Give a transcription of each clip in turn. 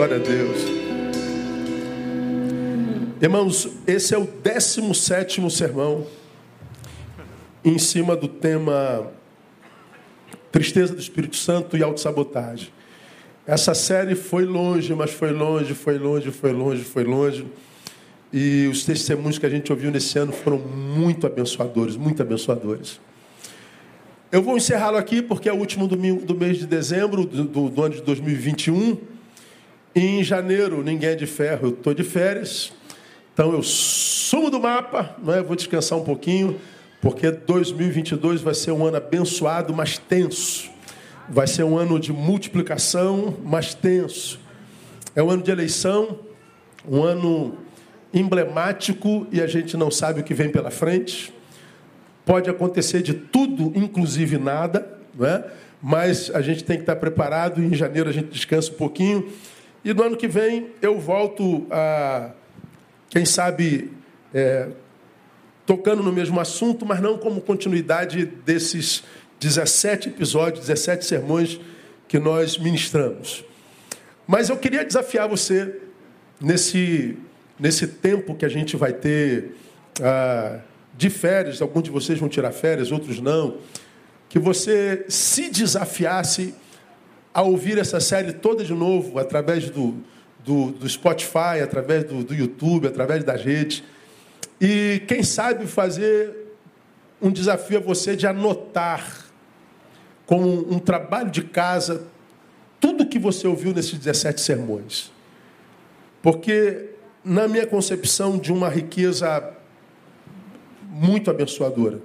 Glória a Deus. Irmãos, esse é o 17 sermão em cima do tema Tristeza do Espírito Santo e Autossabotagem. Essa série foi longe, mas foi longe, foi longe, foi longe, foi longe. E os testemunhos que a gente ouviu nesse ano foram muito abençoadores, muito abençoadores. Eu vou encerrá-lo aqui porque é o último domingo do mês de dezembro do, do, do ano de 2021. Em janeiro, ninguém é de ferro, eu estou de férias. Então eu sumo do mapa, não é? vou descansar um pouquinho, porque 2022 vai ser um ano abençoado, mas tenso. Vai ser um ano de multiplicação, mas tenso. É um ano de eleição, um ano emblemático e a gente não sabe o que vem pela frente. Pode acontecer de tudo, inclusive nada, não é? mas a gente tem que estar preparado. Em janeiro a gente descansa um pouquinho. E no ano que vem eu volto a, quem sabe, é, tocando no mesmo assunto, mas não como continuidade desses 17 episódios, 17 sermões que nós ministramos. Mas eu queria desafiar você nesse, nesse tempo que a gente vai ter. Ah, de férias, alguns de vocês vão tirar férias, outros não, que você se desafiasse a ouvir essa série toda de novo, através do, do, do Spotify, através do, do YouTube, através das redes, e quem sabe fazer um desafio a você de anotar, como um trabalho de casa, tudo que você ouviu nesses 17 sermões. Porque, na minha concepção de uma riqueza muito abençoadora.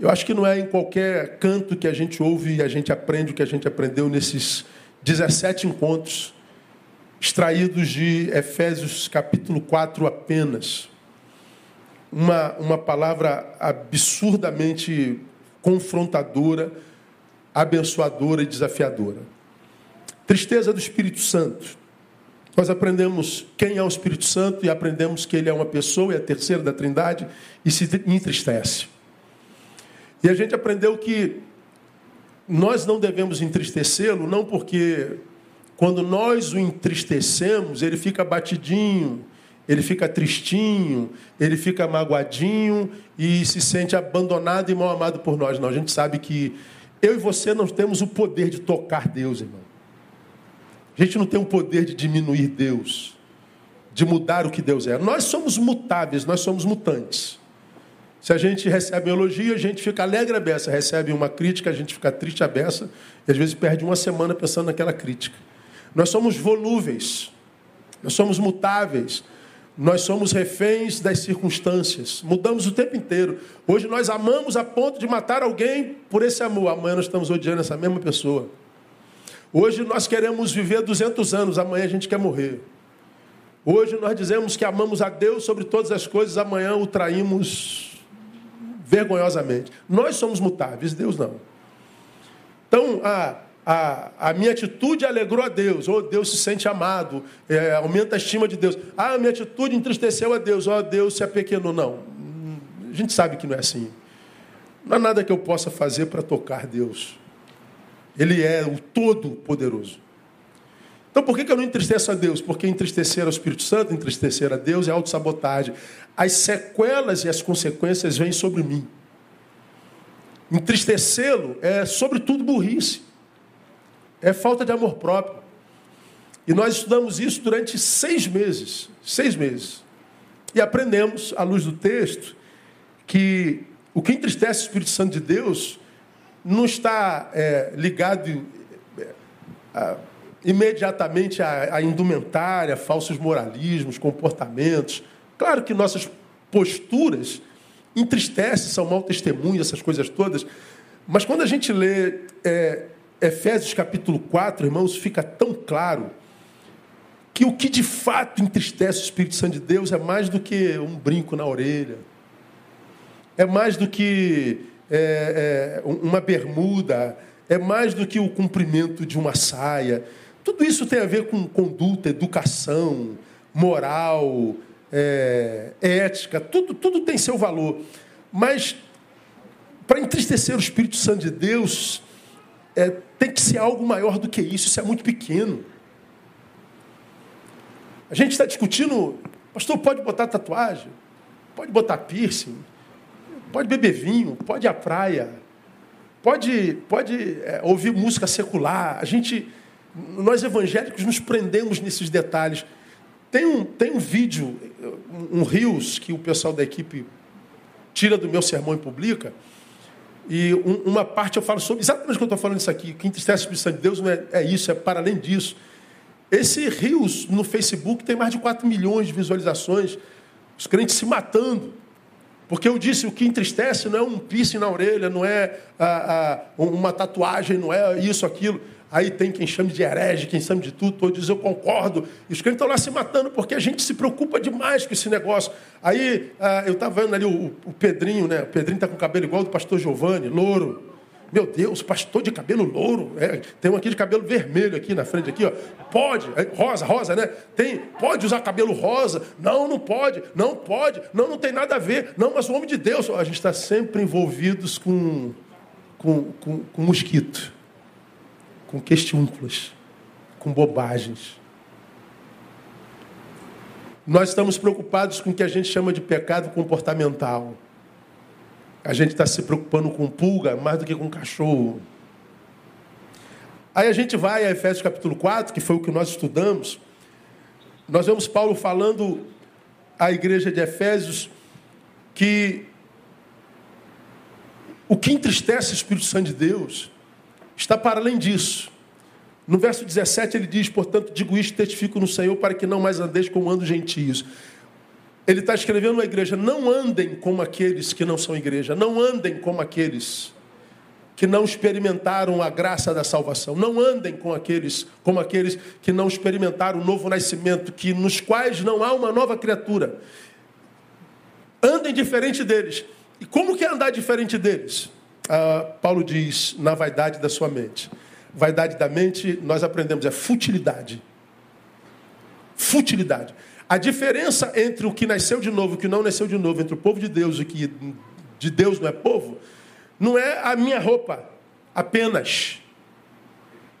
Eu acho que não é em qualquer canto que a gente ouve e a gente aprende o que a gente aprendeu nesses 17 encontros extraídos de Efésios capítulo 4 apenas. Uma, uma palavra absurdamente confrontadora, abençoadora e desafiadora. Tristeza do Espírito Santo. Nós aprendemos quem é o Espírito Santo e aprendemos que ele é uma pessoa, é a terceira da Trindade, e se entristece. E a gente aprendeu que nós não devemos entristecê-lo, não porque quando nós o entristecemos, ele fica batidinho, ele fica tristinho, ele fica magoadinho e se sente abandonado e mal amado por nós. Não, a gente sabe que eu e você não temos o poder de tocar Deus, irmão. A gente não tem o poder de diminuir Deus, de mudar o que Deus é. Nós somos mutáveis, nós somos mutantes. Se a gente recebe um elogio, a gente fica alegre a beça. Recebe uma crítica, a gente fica triste a beça. E às vezes perde uma semana pensando naquela crítica. Nós somos volúveis. Nós somos mutáveis. Nós somos reféns das circunstâncias. Mudamos o tempo inteiro. Hoje nós amamos a ponto de matar alguém por esse amor. Amanhã nós estamos odiando essa mesma pessoa. Hoje nós queremos viver 200 anos, amanhã a gente quer morrer. Hoje nós dizemos que amamos a Deus sobre todas as coisas, amanhã o traímos vergonhosamente. Nós somos mutáveis, Deus não. Então, a, a, a minha atitude alegrou a Deus, ou oh, Deus se sente amado, é, aumenta a estima de Deus. Ah, a minha atitude entristeceu a Deus, ó, oh, Deus se apequenou. Não, a gente sabe que não é assim. Não há nada que eu possa fazer para tocar Deus. Ele é o Todo-Poderoso. Então por que eu não entristeço a Deus? Porque entristecer ao Espírito Santo, entristecer a Deus é autossabotagem. As sequelas e as consequências vêm sobre mim. Entristecê-lo é, sobretudo, burrice. É falta de amor próprio. E nós estudamos isso durante seis meses. Seis meses. E aprendemos, à luz do texto, que o que entristece o Espírito Santo de Deus não está é, ligado é, a, imediatamente à, à indumentária, falsos moralismos, comportamentos. Claro que nossas posturas entristecem, são mau testemunho, essas coisas todas. Mas quando a gente lê é, Efésios capítulo 4, irmãos, fica tão claro que o que de fato entristece o Espírito Santo de Deus é mais do que um brinco na orelha, é mais do que é, é, uma bermuda, é mais do que o cumprimento de uma saia. Tudo isso tem a ver com conduta, educação, moral, é, ética, tudo, tudo tem seu valor. Mas para entristecer o Espírito Santo de Deus, é, tem que ser algo maior do que isso, isso é muito pequeno. A gente está discutindo, pastor, pode botar tatuagem, pode botar piercing, pode beber vinho, pode ir à praia, pode, pode é, ouvir música secular. A gente, nós evangélicos nos prendemos nesses detalhes. Tem um, tem um vídeo, um, Rios, que o pessoal da equipe tira do meu sermão e publica. E um, uma parte eu falo sobre exatamente o que eu estou falando isso aqui. Que entristece o Espírito de Deus não é, é isso, é para além disso. Esse Rios no Facebook tem mais de 4 milhões de visualizações. Os crentes se matando. Porque eu disse, o que entristece não é um piercing na orelha, não é ah, ah, uma tatuagem, não é isso, aquilo. Aí tem quem chame de herege, quem chame de tudo, todos dizem eu concordo. E os crentes estão lá se matando porque a gente se preocupa demais com esse negócio. Aí ah, eu estava vendo ali o, o, Pedrinho, né? O Pedrinho está com o cabelo igual do pastor Giovanni, louro. Meu Deus, pastor de cabelo louro. É, tem um aqui de cabelo vermelho aqui na frente, aqui, ó. Pode, é, rosa, rosa, né? Tem, pode usar cabelo rosa. Não, não pode, não pode, não, não tem nada a ver. Não, mas o homem de Deus, a gente está sempre envolvidos com, com, com, com mosquito com questiúnculas, com bobagens. Nós estamos preocupados com o que a gente chama de pecado comportamental. A gente está se preocupando com pulga mais do que com cachorro. Aí a gente vai a Efésios capítulo 4, que foi o que nós estudamos. Nós vemos Paulo falando à igreja de Efésios que o que entristece o Espírito Santo de Deus está para além disso. No verso 17 ele diz: Portanto, digo isto, testifico no Senhor, para que não mais andeis como andam gentios. Ele está escrevendo à igreja: não andem como aqueles que não são igreja, não andem como aqueles que não experimentaram a graça da salvação, não andem com aqueles, como aqueles que não experimentaram o novo nascimento, que nos quais não há uma nova criatura. Andem diferente deles. E como que é andar diferente deles? Ah, Paulo diz, na vaidade da sua mente. Vaidade da mente, nós aprendemos, é futilidade. Futilidade. A diferença entre o que nasceu de novo e o que não nasceu de novo, entre o povo de Deus e o que de Deus não é povo, não é a minha roupa apenas.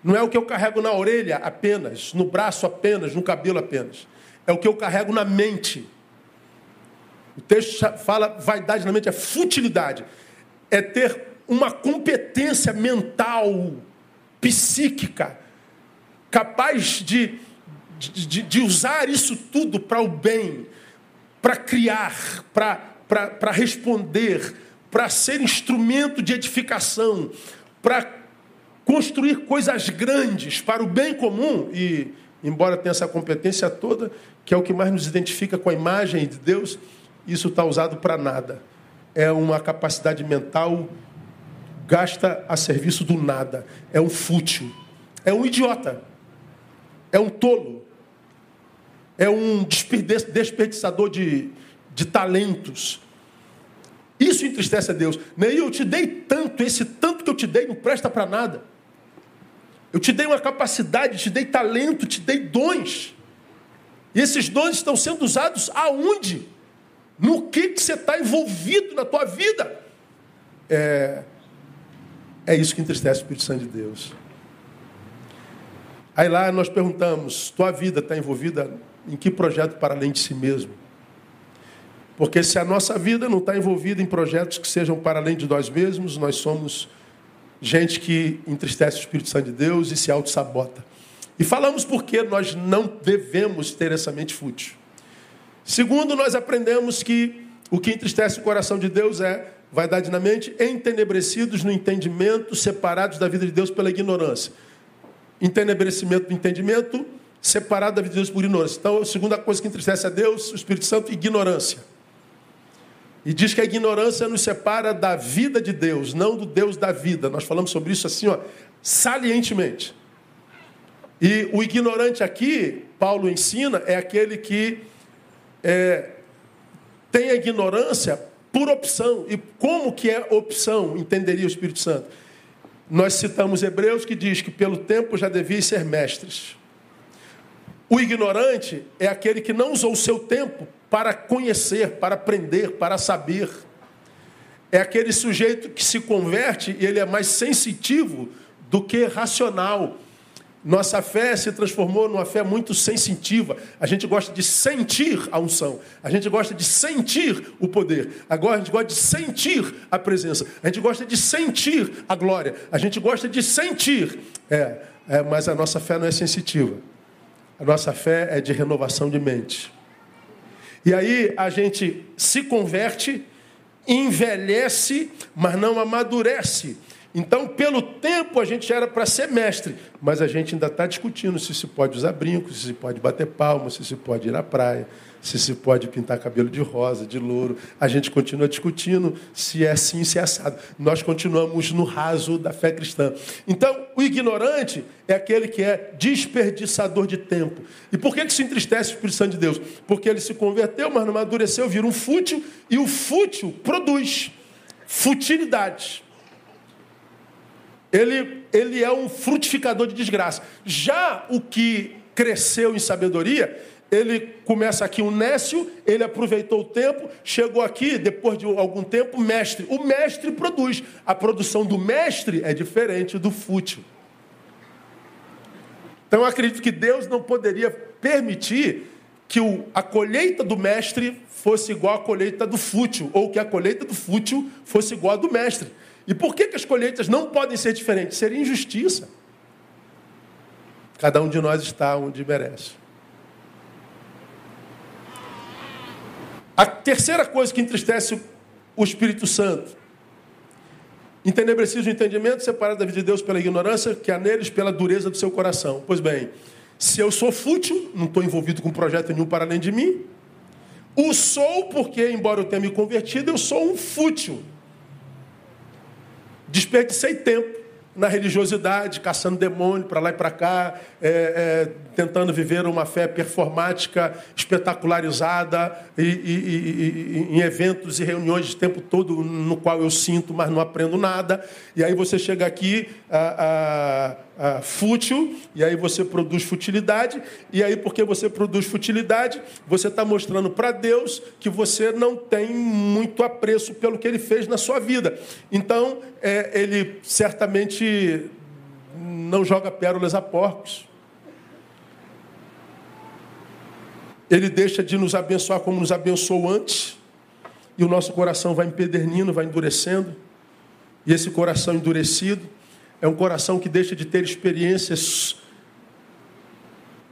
Não é o que eu carrego na orelha apenas, no braço apenas, no cabelo apenas. É o que eu carrego na mente. O texto fala vaidade na mente, é futilidade. É ter uma competência mental, psíquica, capaz de, de, de usar isso tudo para o bem, para criar, para responder, para ser instrumento de edificação, para construir coisas grandes para o bem comum. E, embora tenha essa competência toda, que é o que mais nos identifica com a imagem de Deus, isso está usado para nada. É uma capacidade mental gasta a serviço do nada. É um fútil. É um idiota. É um tolo. É um desperdiçador de, de talentos. Isso entristece a Deus. Nem eu te dei tanto, esse tanto que eu te dei não presta para nada. Eu te dei uma capacidade, te dei talento, te dei dons. E esses dons estão sendo usados aonde? No que, que você está envolvido na tua vida? É, é isso que entristece o Espírito Santo de Deus. Aí lá nós perguntamos: tua vida está envolvida em que projeto para além de si mesmo? Porque se a nossa vida não está envolvida em projetos que sejam para além de nós mesmos, nós somos gente que entristece o Espírito Santo de Deus e se auto-sabota. E falamos porque nós não devemos ter essa mente fútil. Segundo, nós aprendemos que o que entristece o coração de Deus é vaidade na mente, entenebrecidos no entendimento, separados da vida de Deus pela ignorância. Entenebrecimento do entendimento, separado da vida de Deus por ignorância. Então, a segunda coisa que entristece a Deus, o Espírito Santo, ignorância. E diz que a ignorância nos separa da vida de Deus, não do Deus da vida. Nós falamos sobre isso assim, ó, salientemente. E o ignorante aqui, Paulo ensina, é aquele que é, tem a ignorância por opção. E como que é opção, entenderia o Espírito Santo? Nós citamos Hebreus que diz que pelo tempo já deviam ser mestres. O ignorante é aquele que não usou o seu tempo para conhecer, para aprender, para saber. É aquele sujeito que se converte e ele é mais sensitivo do que racional. Nossa fé se transformou numa fé muito sensitiva. A gente gosta de sentir a unção. A gente gosta de sentir o poder. Agora a gente gosta de sentir a presença. A gente gosta de sentir a glória. A gente gosta de sentir. É, é mas a nossa fé não é sensitiva. A nossa fé é de renovação de mente. E aí a gente se converte, envelhece, mas não amadurece. Então, pelo tempo, a gente era para ser mestre, mas a gente ainda está discutindo se se pode usar brinco, se se pode bater palma, se se pode ir à praia, se se pode pintar cabelo de rosa, de louro. A gente continua discutindo se é assim, se é assado. Nós continuamos no raso da fé cristã. Então, o ignorante é aquele que é desperdiçador de tempo. E por que, que se entristece o Espírito Santo de Deus? Porque ele se converteu, mas não amadureceu, vira um fútil, e o fútil produz futilidade ele, ele é um frutificador de desgraça. Já o que cresceu em sabedoria, ele começa aqui um nécio, ele aproveitou o tempo, chegou aqui, depois de algum tempo, mestre. O mestre produz. A produção do mestre é diferente do fútil. Então eu acredito que Deus não poderia permitir que o, a colheita do mestre fosse igual à colheita do fútil, ou que a colheita do fútil fosse igual à do mestre. E por que, que as colheitas não podem ser diferentes? Seria injustiça. Cada um de nós está onde merece. A terceira coisa que entristece o Espírito Santo. Entenebrecidos o entendimento, separado da vida de Deus pela ignorância, que há neles pela dureza do seu coração. Pois bem, se eu sou fútil, não estou envolvido com projeto nenhum para além de mim, o sou porque, embora eu tenha me convertido, eu sou um fútil. Desperdicei tempo na religiosidade, caçando demônio para lá e para cá, é, é, tentando viver uma fé performática, espetacularizada, e, e, e, em eventos e reuniões o tempo todo no qual eu sinto, mas não aprendo nada. E aí você chega aqui a, a fútil, e aí você produz futilidade, e aí porque você produz futilidade, você está mostrando para Deus que você não tem muito apreço pelo que Ele fez na sua vida. Então, é, Ele certamente não joga pérolas a porcos. Ele deixa de nos abençoar como nos abençoou antes, e o nosso coração vai empedernindo, vai endurecendo. E esse coração endurecido é um coração que deixa de ter experiências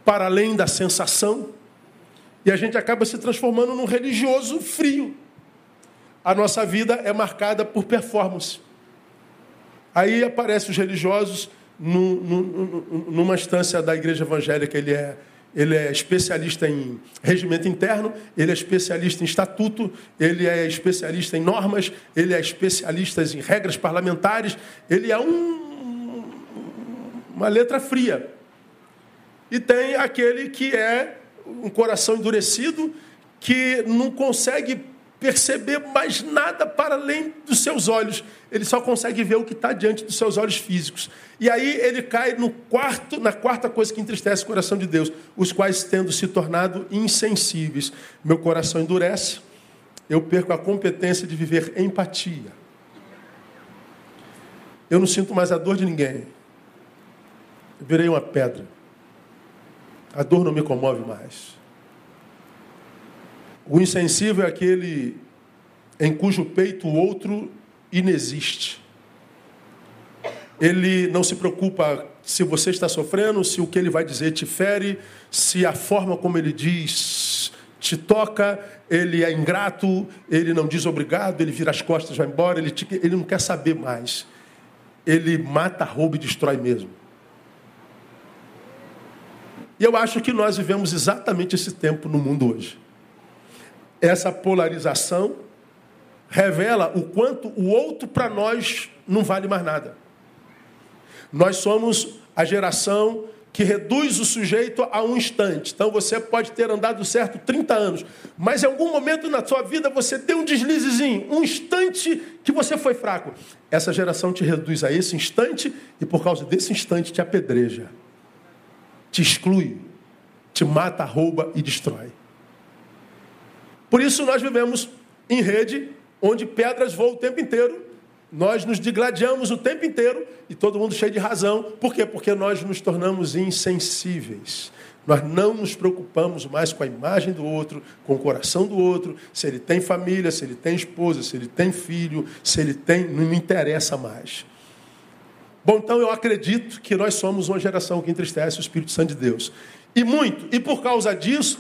para além da sensação, e a gente acaba se transformando num religioso frio. A nossa vida é marcada por performance. Aí aparecem os religiosos numa instância da igreja evangélica, ele é ele é especialista em regimento interno, ele é especialista em estatuto, ele é especialista em normas, ele é especialista em regras parlamentares, ele é um, uma letra fria. E tem aquele que é um coração endurecido, que não consegue perceber mais nada para além dos seus olhos. Ele só consegue ver o que está diante dos seus olhos físicos. E aí ele cai no quarto, na quarta coisa que entristece o coração de Deus, os quais tendo se tornado insensíveis. Meu coração endurece, eu perco a competência de viver empatia. Eu não sinto mais a dor de ninguém. Virei uma pedra. A dor não me comove mais. O insensível é aquele em cujo peito o outro inexiste. Ele não se preocupa se você está sofrendo, se o que ele vai dizer te fere, se a forma como ele diz te toca, ele é ingrato, ele não diz obrigado, ele vira as costas, vai embora, ele, te, ele não quer saber mais. Ele mata, rouba e destrói mesmo. E eu acho que nós vivemos exatamente esse tempo no mundo hoje essa polarização revela o quanto o outro para nós não vale mais nada. Nós somos a geração que reduz o sujeito a um instante. Então você pode ter andado certo 30 anos, mas em algum momento na sua vida você tem um deslizezinho, um instante que você foi fraco. Essa geração te reduz a esse instante e por causa desse instante te apedreja, te exclui, te mata, rouba e destrói. Por isso nós vivemos em rede onde pedras voam o tempo inteiro nós nos digladiamos o tempo inteiro e todo mundo cheio de razão. Por quê? Porque nós nos tornamos insensíveis. Nós não nos preocupamos mais com a imagem do outro, com o coração do outro, se ele tem família, se ele tem esposa, se ele tem filho, se ele tem. Não me interessa mais. Bom, então eu acredito que nós somos uma geração que entristece o Espírito Santo de Deus. E muito. E por causa disso,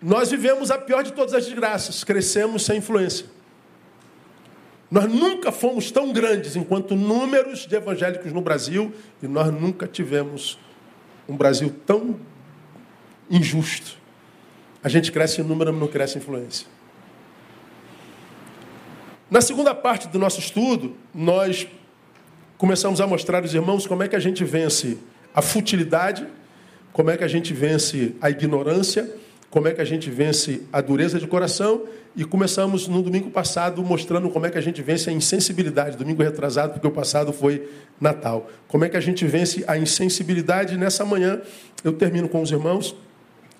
nós vivemos a pior de todas as desgraças. Crescemos sem influência. Nós nunca fomos tão grandes enquanto números de evangélicos no Brasil e nós nunca tivemos um Brasil tão injusto. A gente cresce em número, mas não cresce em influência. Na segunda parte do nosso estudo, nós começamos a mostrar aos irmãos como é que a gente vence a futilidade, como é que a gente vence a ignorância, como é que a gente vence a dureza de coração e começamos no domingo passado mostrando como é que a gente vence a insensibilidade, domingo retrasado, porque o passado foi Natal. Como é que a gente vence a insensibilidade nessa manhã? Eu termino com os irmãos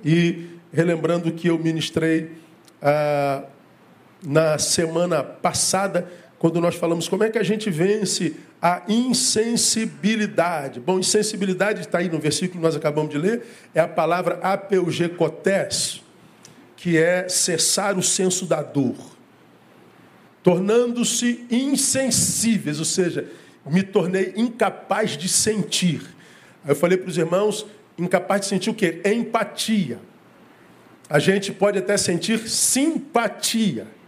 e relembrando que eu ministrei ah, na semana passada, quando nós falamos como é que a gente vence a insensibilidade. Bom, insensibilidade está aí no versículo que nós acabamos de ler, é a palavra apeugecotés, que é cessar o senso da dor, tornando-se insensíveis, ou seja, me tornei incapaz de sentir. Aí eu falei para os irmãos incapaz de sentir o quê? Empatia. A gente pode até sentir simpatia.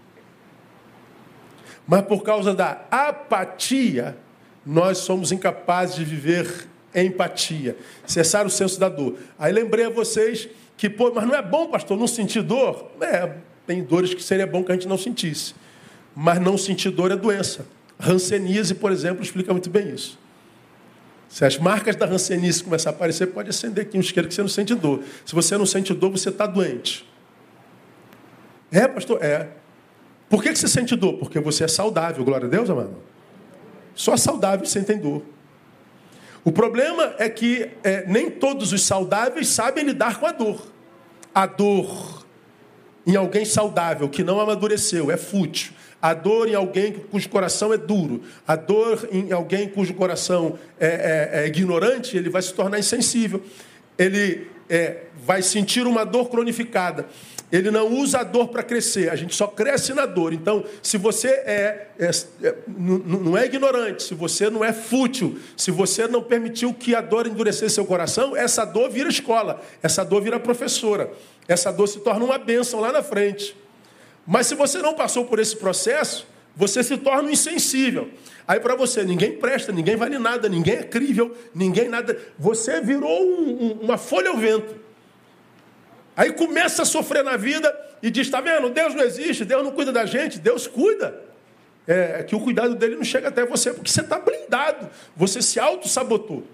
Mas por causa da apatia, nós somos incapazes de viver empatia, cessar o senso da dor. Aí lembrei a vocês que, pô, mas não é bom, pastor, não sentir dor? É, tem dores que seria bom que a gente não sentisse. Mas não sentir dor é doença. Hanseníase, por exemplo, explica muito bem isso. Se as marcas da rancenice começar a aparecer, pode acender aqui um isqueiro que você não sente dor. Se você não sente dor, você está doente. É, pastor? É. Por que você sente dor? Porque você é saudável, glória a Deus, amado. Só saudáveis sentem dor. O problema é que é, nem todos os saudáveis sabem lidar com a dor. A dor em alguém saudável que não amadureceu é fútil a dor em alguém cujo coração é duro, a dor em alguém cujo coração é, é, é ignorante, ele vai se tornar insensível. Ele é, vai sentir uma dor cronificada. Ele não usa a dor para crescer, a gente só cresce na dor. Então, se você é, é, é não é ignorante, se você não é fútil, se você não permitiu que a dor endurecesse seu coração, essa dor vira escola, essa dor vira professora, essa dor se torna uma bênção lá na frente. Mas se você não passou por esse processo, você se torna insensível. Aí para você, ninguém presta, ninguém vale nada, ninguém é crível, ninguém nada. Você virou um, um, uma folha ao vento. Aí começa a sofrer na vida e diz: está vendo? Deus não existe, Deus não cuida da gente, Deus cuida. É, é que o cuidado dele não chega até você, porque você está blindado, você se auto-sabotou.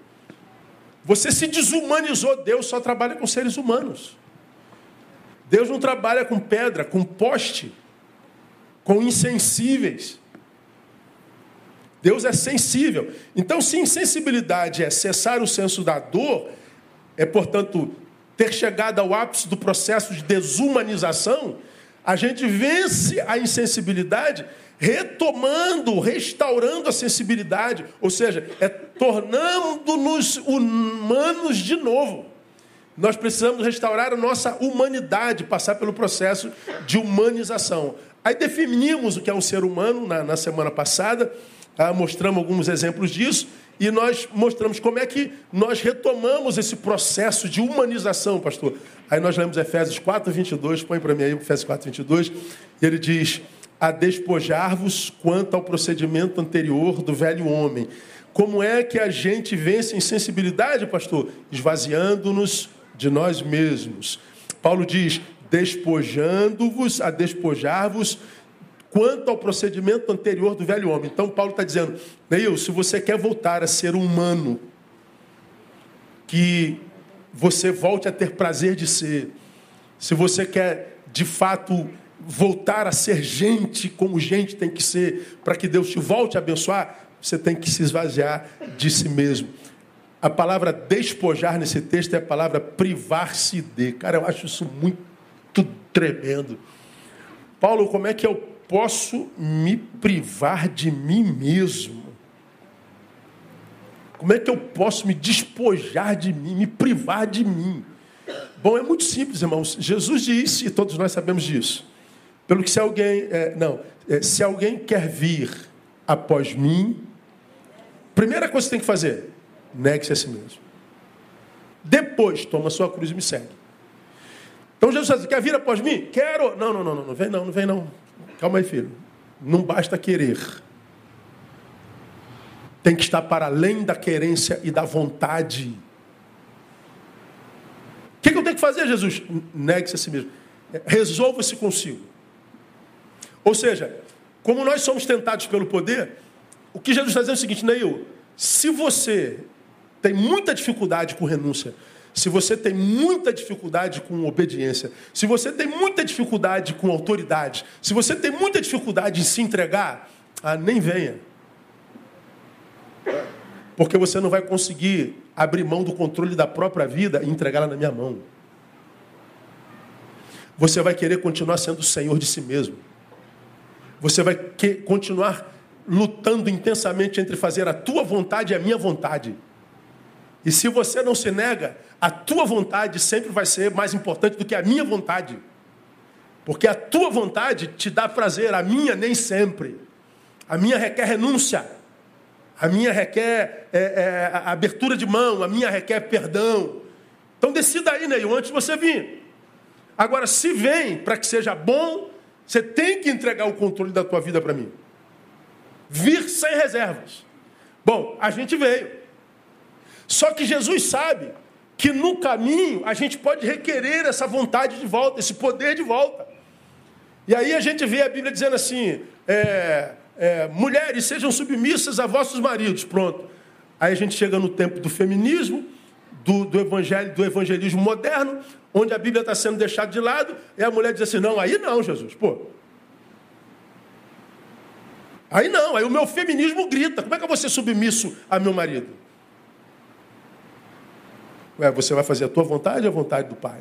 Você se desumanizou, Deus só trabalha com seres humanos. Deus não trabalha com pedra, com poste, com insensíveis. Deus é sensível. Então, se insensibilidade é cessar o senso da dor, é, portanto, ter chegado ao ápice do processo de desumanização, a gente vence a insensibilidade retomando, restaurando a sensibilidade, ou seja, é tornando-nos humanos de novo. Nós precisamos restaurar a nossa humanidade, passar pelo processo de humanização. Aí definimos o que é um ser humano na, na semana passada, tá? mostramos alguns exemplos disso, e nós mostramos como é que nós retomamos esse processo de humanização, pastor. Aí nós lemos Efésios 4, 22, põe para mim aí Efésios 4, 22, e ele diz: A despojar-vos quanto ao procedimento anterior do velho homem. Como é que a gente vence a insensibilidade, pastor? Esvaziando-nos de nós mesmos. Paulo diz: despojando-vos, a despojar-vos, quanto ao procedimento anterior do velho homem. Então, Paulo está dizendo: Neil, se você quer voltar a ser humano, que você volte a ter prazer de ser, se você quer de fato voltar a ser gente como gente tem que ser, para que Deus te volte a abençoar, você tem que se esvaziar de si mesmo. A palavra despojar nesse texto é a palavra privar-se de. Cara, eu acho isso muito tremendo. Paulo, como é que eu posso me privar de mim mesmo? Como é que eu posso me despojar de mim, me privar de mim? Bom, é muito simples, irmãos. Jesus disse, e todos nós sabemos disso. Pelo que se alguém, é, não, é, se alguém quer vir após mim, primeira coisa que tem que fazer, negue-se a si mesmo. Depois, toma sua cruz e me segue. Então Jesus diz, quer vir após mim? Quero. Não, não, não, não, não vem não, não vem não. Calma aí, filho. Não basta querer tem que estar para além da querência e da vontade. O que, eu tenho que fazer, Jesus? Negue-se a si mesmo. Resolva-se consigo. Ou seja, como nós somos tentados pelo poder, o que Jesus está dizendo é o seguinte, Neil, se você tem muita dificuldade com renúncia, se você tem muita dificuldade com obediência, se você tem muita dificuldade com autoridade, se você tem muita dificuldade em se entregar, ah, nem venha. Porque você não vai conseguir abrir mão do controle da própria vida e entregá-la na minha mão. Você vai querer continuar sendo senhor de si mesmo. Você vai continuar lutando intensamente entre fazer a tua vontade e a minha vontade. E se você não se nega, a tua vontade sempre vai ser mais importante do que a minha vontade. Porque a tua vontade te dá prazer, a minha nem sempre. A minha requer renúncia. A minha requer é, é, abertura de mão, a minha requer perdão. Então decida aí, Neil, antes de você vir. Agora, se vem para que seja bom, você tem que entregar o controle da tua vida para mim. Vir sem reservas. Bom, a gente veio. Só que Jesus sabe que no caminho a gente pode requerer essa vontade de volta, esse poder de volta. E aí a gente vê a Bíblia dizendo assim: é, é, mulheres sejam submissas a vossos maridos. Pronto. Aí a gente chega no tempo do feminismo, do, do, evangelho, do evangelismo moderno, onde a Bíblia está sendo deixada de lado, e a mulher diz assim: não, aí não, Jesus, pô. Aí não, aí o meu feminismo grita: como é que eu vou ser submisso a meu marido? Ué, você vai fazer a tua vontade ou a vontade do Pai?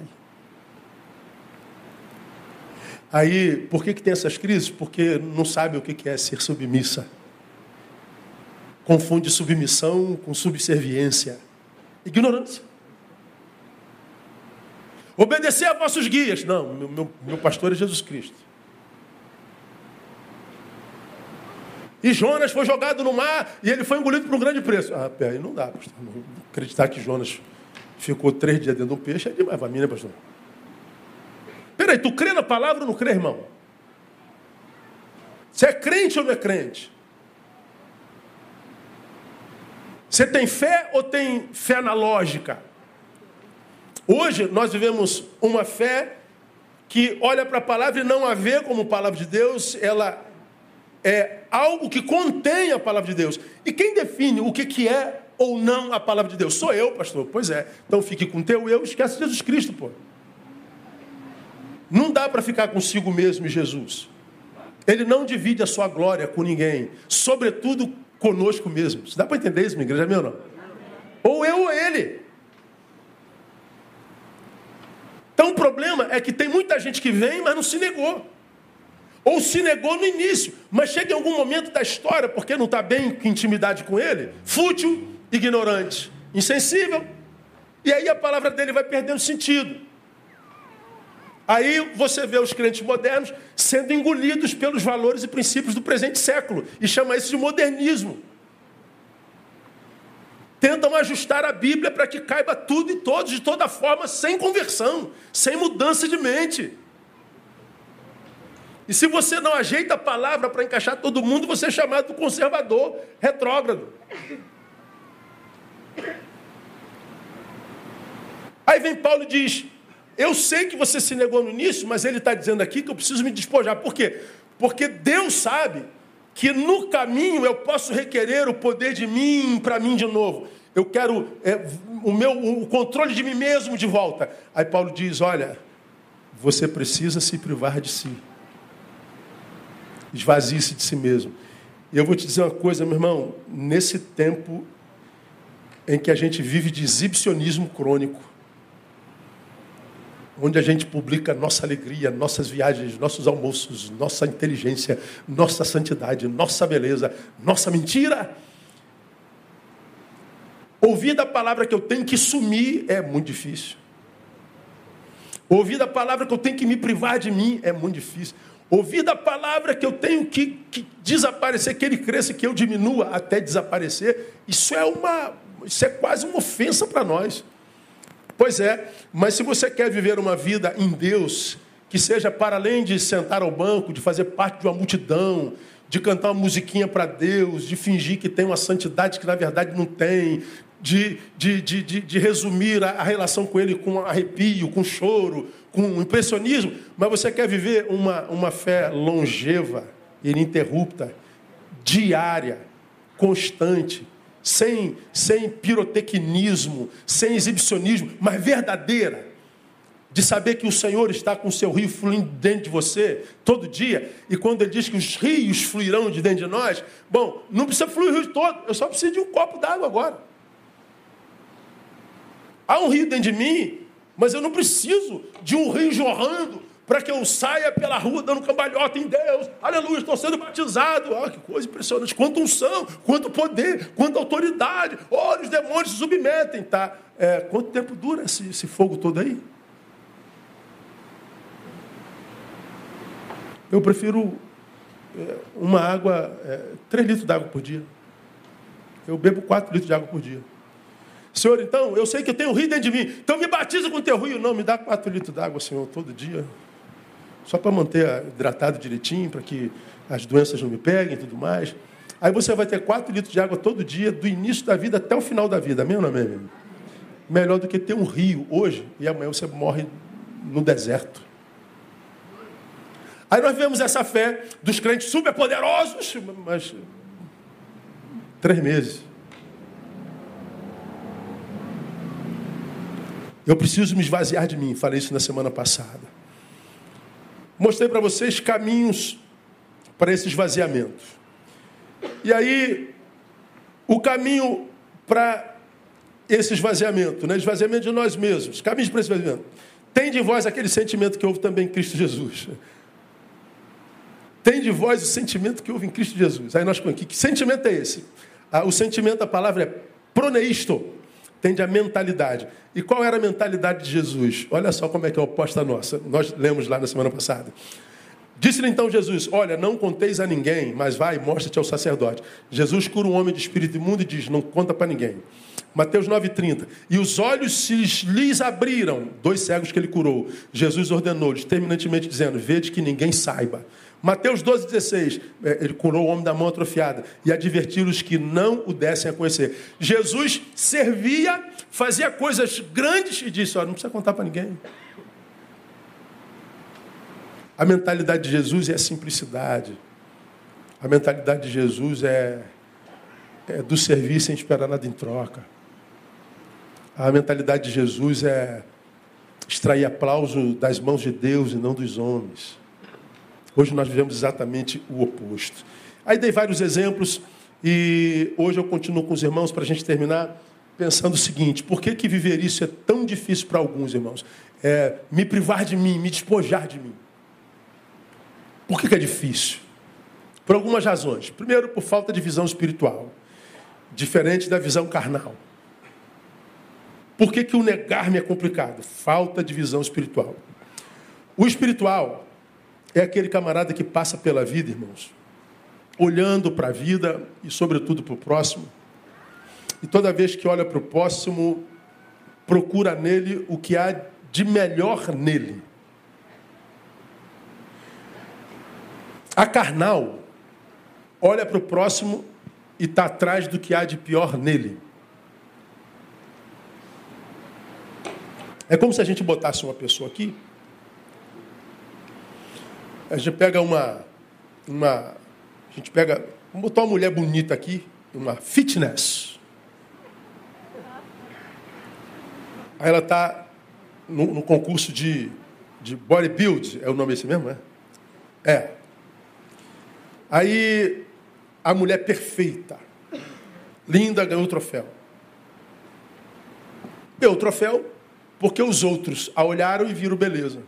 Aí, por que, que tem essas crises? Porque não sabe o que é ser submissa. Confunde submissão com subserviência. Ignorância. Obedecer a vossos guias. Não, meu, meu, meu pastor é Jesus Cristo. E Jonas foi jogado no mar e ele foi engolido por um grande preço. Ah, aí não dá, pastor. Não acreditar que Jonas ficou três dias dentro de um peixe é demais para mim, né, pastor? Peraí, tu crê na palavra ou não crê, irmão? Você é crente ou não é crente? Você tem fé ou tem fé na lógica? Hoje nós vivemos uma fé que olha para a palavra e não a vê como palavra de Deus, ela é algo que contém a palavra de Deus. E quem define o que, que é ou não a palavra de Deus? Sou eu, pastor. Pois é. Então fique com teu eu, esquece Jesus Cristo, pô. Não dá para ficar consigo mesmo Jesus. Ele não divide a sua glória com ninguém, sobretudo conosco mesmo. Dá para entender isso, minha igreja? Meu não? Ou eu ou ele. Então o problema é que tem muita gente que vem, mas não se negou. Ou se negou no início, mas chega em algum momento da história, porque não está bem com intimidade com ele, fútil, ignorante, insensível, e aí a palavra dele vai perdendo sentido. Aí você vê os crentes modernos sendo engolidos pelos valores e princípios do presente século e chama isso de modernismo. Tentam ajustar a Bíblia para que caiba tudo e todos, de toda forma, sem conversão, sem mudança de mente. E se você não ajeita a palavra para encaixar todo mundo, você é chamado de conservador, retrógrado. Aí vem Paulo e diz: eu sei que você se negou no início, mas ele está dizendo aqui que eu preciso me despojar. Por quê? Porque Deus sabe que no caminho eu posso requerer o poder de mim para mim de novo. Eu quero é, o meu o controle de mim mesmo de volta. Aí Paulo diz: olha, você precisa se privar de si. Esvazie-se de si mesmo. E eu vou te dizer uma coisa, meu irmão, nesse tempo em que a gente vive de exibicionismo crônico, onde a gente publica nossa alegria, nossas viagens, nossos almoços, nossa inteligência, nossa santidade, nossa beleza, nossa mentira. Ouvir da palavra que eu tenho que sumir é muito difícil. Ouvir da palavra que eu tenho que me privar de mim é muito difícil. Ouvir da palavra que eu tenho que, que desaparecer, que ele cresça, que eu diminua até desaparecer, isso é uma, isso é quase uma ofensa para nós. Pois é, mas se você quer viver uma vida em Deus, que seja para além de sentar ao banco, de fazer parte de uma multidão, de cantar uma musiquinha para Deus, de fingir que tem uma santidade que na verdade não tem, de, de, de, de, resumir a, relação com Ele com arrepio, com choro, com impressionismo, mas você quer viver uma, uma fé longeva, ininterrupta, diária, constante, sem, sem pirotecnismo, sem exibicionismo, mas verdadeira. De saber que o Senhor está com o seu rio fluindo dentro de você todo dia, e quando ele diz que os rios fluirão de dentro de nós, bom, não precisa fluir o rio todo, eu só preciso de um copo d'água agora. Há um rio dentro de mim, mas eu não preciso de um rio jorrando para que eu saia pela rua dando cambalhota em Deus. Aleluia, estou sendo batizado. Ah, que coisa impressionante. Quanto unção, quanto poder, quanta autoridade. Olha, os demônios se submetem, tá? É, quanto tempo dura esse, esse fogo todo aí? Eu prefiro é, uma água, é, 3 litros de água por dia. Eu bebo 4 litros de água por dia. Senhor, então, eu sei que eu tenho rio dentro de mim. Então me batiza com o teu rio. Não, me dá 4 litros d'água, Senhor, todo dia só para manter hidratado direitinho, para que as doenças não me peguem e tudo mais. Aí você vai ter 4 litros de água todo dia, do início da vida até o final da vida. Amém ou não amém? Melhor do que ter um rio hoje e amanhã você morre no deserto. Aí nós vemos essa fé dos crentes superpoderosos, mas três meses. Eu preciso me esvaziar de mim, falei isso na semana passada. Mostrei para vocês caminhos para esse esvaziamento. E aí, o caminho para esse esvaziamento, né? esvaziamento de nós mesmos, caminhos para esse esvaziamento. Tem de vós aquele sentimento que houve também em Cristo Jesus. Tem de vós o sentimento que houve em Cristo Jesus. Aí nós, que, que sentimento é esse? Ah, o sentimento, a palavra é proneisto tende a mentalidade. E qual era a mentalidade de Jesus? Olha só como é que é oposta nossa. Nós lemos lá na semana passada. Disse-lhe então Jesus: Olha, não conteis a ninguém, mas vai mostra-te ao sacerdote. Jesus cura um homem de espírito imundo e diz: Não conta para ninguém. Mateus 9,30. E os olhos se lhes abriram, dois cegos que ele curou. Jesus ordenou-lhes, terminantemente dizendo: Vede que ninguém saiba. Mateus 12, 16, é, ele curou o homem da mão atrofiada e advertiu os que não o dessem a conhecer. Jesus servia, fazia coisas grandes e disse: Olha, não precisa contar para ninguém. A mentalidade de Jesus é a simplicidade. A mentalidade de Jesus é, é do servir sem esperar nada em troca. A mentalidade de Jesus é extrair aplauso das mãos de Deus e não dos homens. Hoje nós vivemos exatamente o oposto. Aí dei vários exemplos e hoje eu continuo com os irmãos para a gente terminar pensando o seguinte: por que, que viver isso é tão difícil para alguns irmãos? É, me privar de mim, me despojar de mim. Por que, que é difícil? Por algumas razões. Primeiro, por falta de visão espiritual, diferente da visão carnal. Por que, que o negar-me é complicado? Falta de visão espiritual. O espiritual é aquele camarada que passa pela vida, irmãos, olhando para a vida e, sobretudo, para o próximo. E toda vez que olha para o próximo, procura nele o que há de melhor nele. A carnal olha para o próximo e está atrás do que há de pior nele. É como se a gente botasse uma pessoa aqui a gente pega uma, uma. A gente pega. Vamos botar uma mulher bonita aqui, uma fitness. Aí ela está no, no, concurso de, de bodybuild, é o nome esse mesmo, é? É. Aí a mulher perfeita, linda, ganhou o troféu. Ganhou o troféu, Porque os outros a olharam e viram beleza.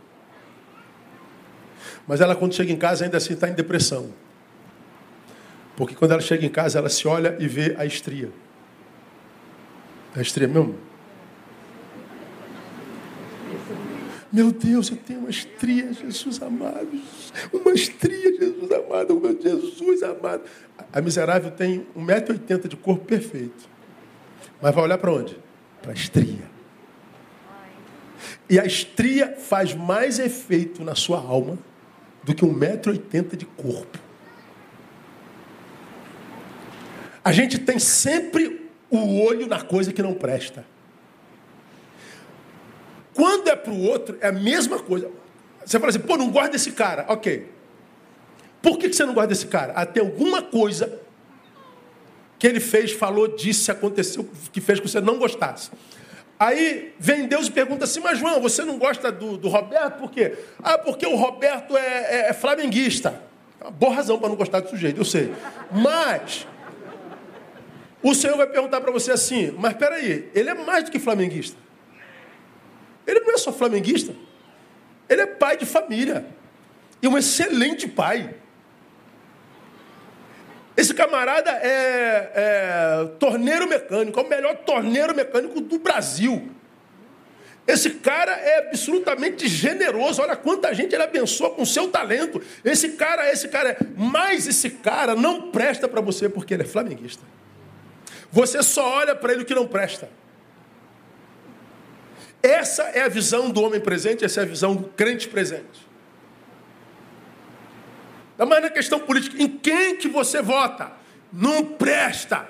Mas ela, quando chega em casa, ainda assim está em depressão. Porque quando ela chega em casa, ela se olha e vê a estria. A estria mesmo? Meu Deus, eu tenho uma estria, Jesus amado. Uma estria, Jesus amado. Meu Jesus amado. A miserável tem 1,80m de corpo perfeito. Mas vai olhar para onde? Para a estria. E a estria faz mais efeito na sua alma do que 1,80m de corpo. A gente tem sempre o olho na coisa que não presta. Quando é para o outro, é a mesma coisa. Você fala assim, pô, não gosta desse cara. Ok. Por que você não gosta desse cara? Ah, tem alguma coisa que ele fez, falou, disse, aconteceu, que fez que você não gostasse. Aí vem Deus e pergunta assim, mas João, você não gosta do, do Roberto por quê? Ah, porque o Roberto é, é, é flamenguista. Uma boa razão para não gostar do sujeito, eu sei. Mas o Senhor vai perguntar para você assim, mas peraí, ele é mais do que flamenguista. Ele não é só flamenguista. Ele é pai de família. E um excelente pai. Esse camarada é, é torneiro mecânico, é o melhor torneiro mecânico do Brasil. Esse cara é absolutamente generoso. Olha quanta gente ele abençoa com seu talento. Esse cara, esse cara é. Mas esse cara não presta para você porque ele é flamenguista. Você só olha para ele o que não presta. Essa é a visão do homem presente, essa é a visão do crente presente. Mas na questão política, em quem que você vota? Não presta.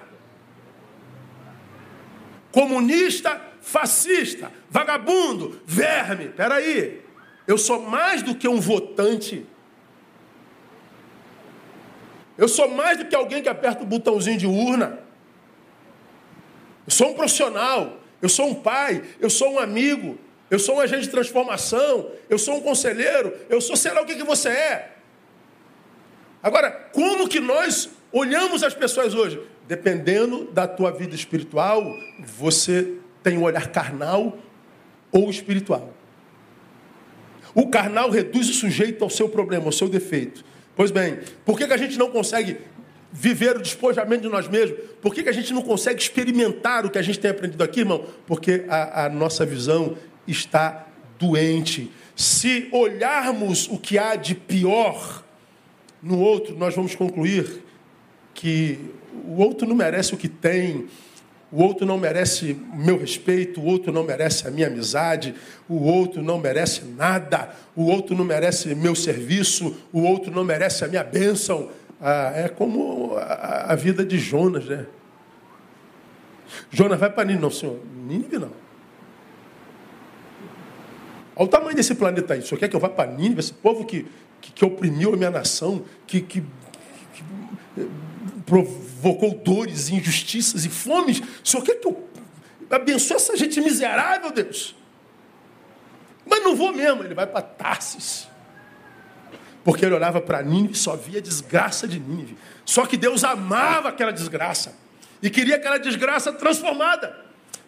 Comunista, fascista, vagabundo, verme. Peraí, eu sou mais do que um votante. Eu sou mais do que alguém que aperta o botãozinho de urna. Eu sou um profissional, eu sou um pai, eu sou um amigo, eu sou um agente de transformação, eu sou um conselheiro, eu sou sei lá o que, que você é. Agora, como que nós olhamos as pessoas hoje? Dependendo da tua vida espiritual, você tem um olhar carnal ou espiritual. O carnal reduz o sujeito ao seu problema, ao seu defeito. Pois bem, por que, que a gente não consegue viver o despojamento de nós mesmos? Por que, que a gente não consegue experimentar o que a gente tem aprendido aqui, irmão? Porque a, a nossa visão está doente. Se olharmos o que há de pior no outro, nós vamos concluir que o outro não merece o que tem, o outro não merece meu respeito, o outro não merece a minha amizade, o outro não merece nada, o outro não merece meu serviço, o outro não merece a minha bênção. Ah, é como a, a, vida de Jonas, né? Jonas vai para Nínive, não, senhor. Nínive não. Olha o tamanho desse planeta aí. O senhor quer que eu vá para Nínive, esse povo que que, que oprimiu a minha nação, que, que, que provocou dores, injustiças e fomes. O Senhor quer que eu abençoe essa gente miserável, Deus? Mas não vou mesmo, ele vai para Tarsis. Porque ele olhava para Nínive e só via desgraça de Nínive. Só que Deus amava aquela desgraça e queria aquela desgraça transformada.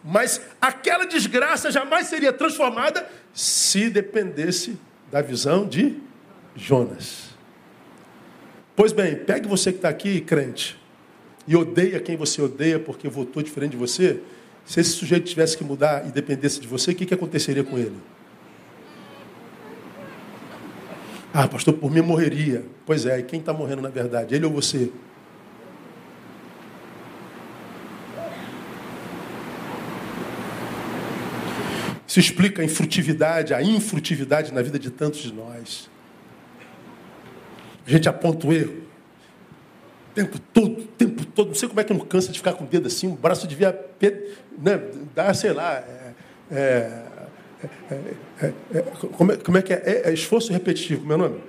Mas aquela desgraça jamais seria transformada se dependesse da visão de Jonas. Pois bem, pegue você que está aqui, crente, e odeia quem você odeia porque votou diferente de você. Se esse sujeito tivesse que mudar e dependesse de você, o que, que aconteceria com ele? Ah, pastor, por mim morreria. Pois é, e quem está morrendo na verdade? Ele ou você? Isso explica a infrutividade, a infrutividade na vida de tantos de nós. A gente aponta o erro. O tempo todo, o tempo todo. Não sei como é que não cansa de ficar com o dedo assim. O braço devia né, dar, sei lá. É, é, é, é como, é, como, é, que é? é? esforço repetitivo, meu nome?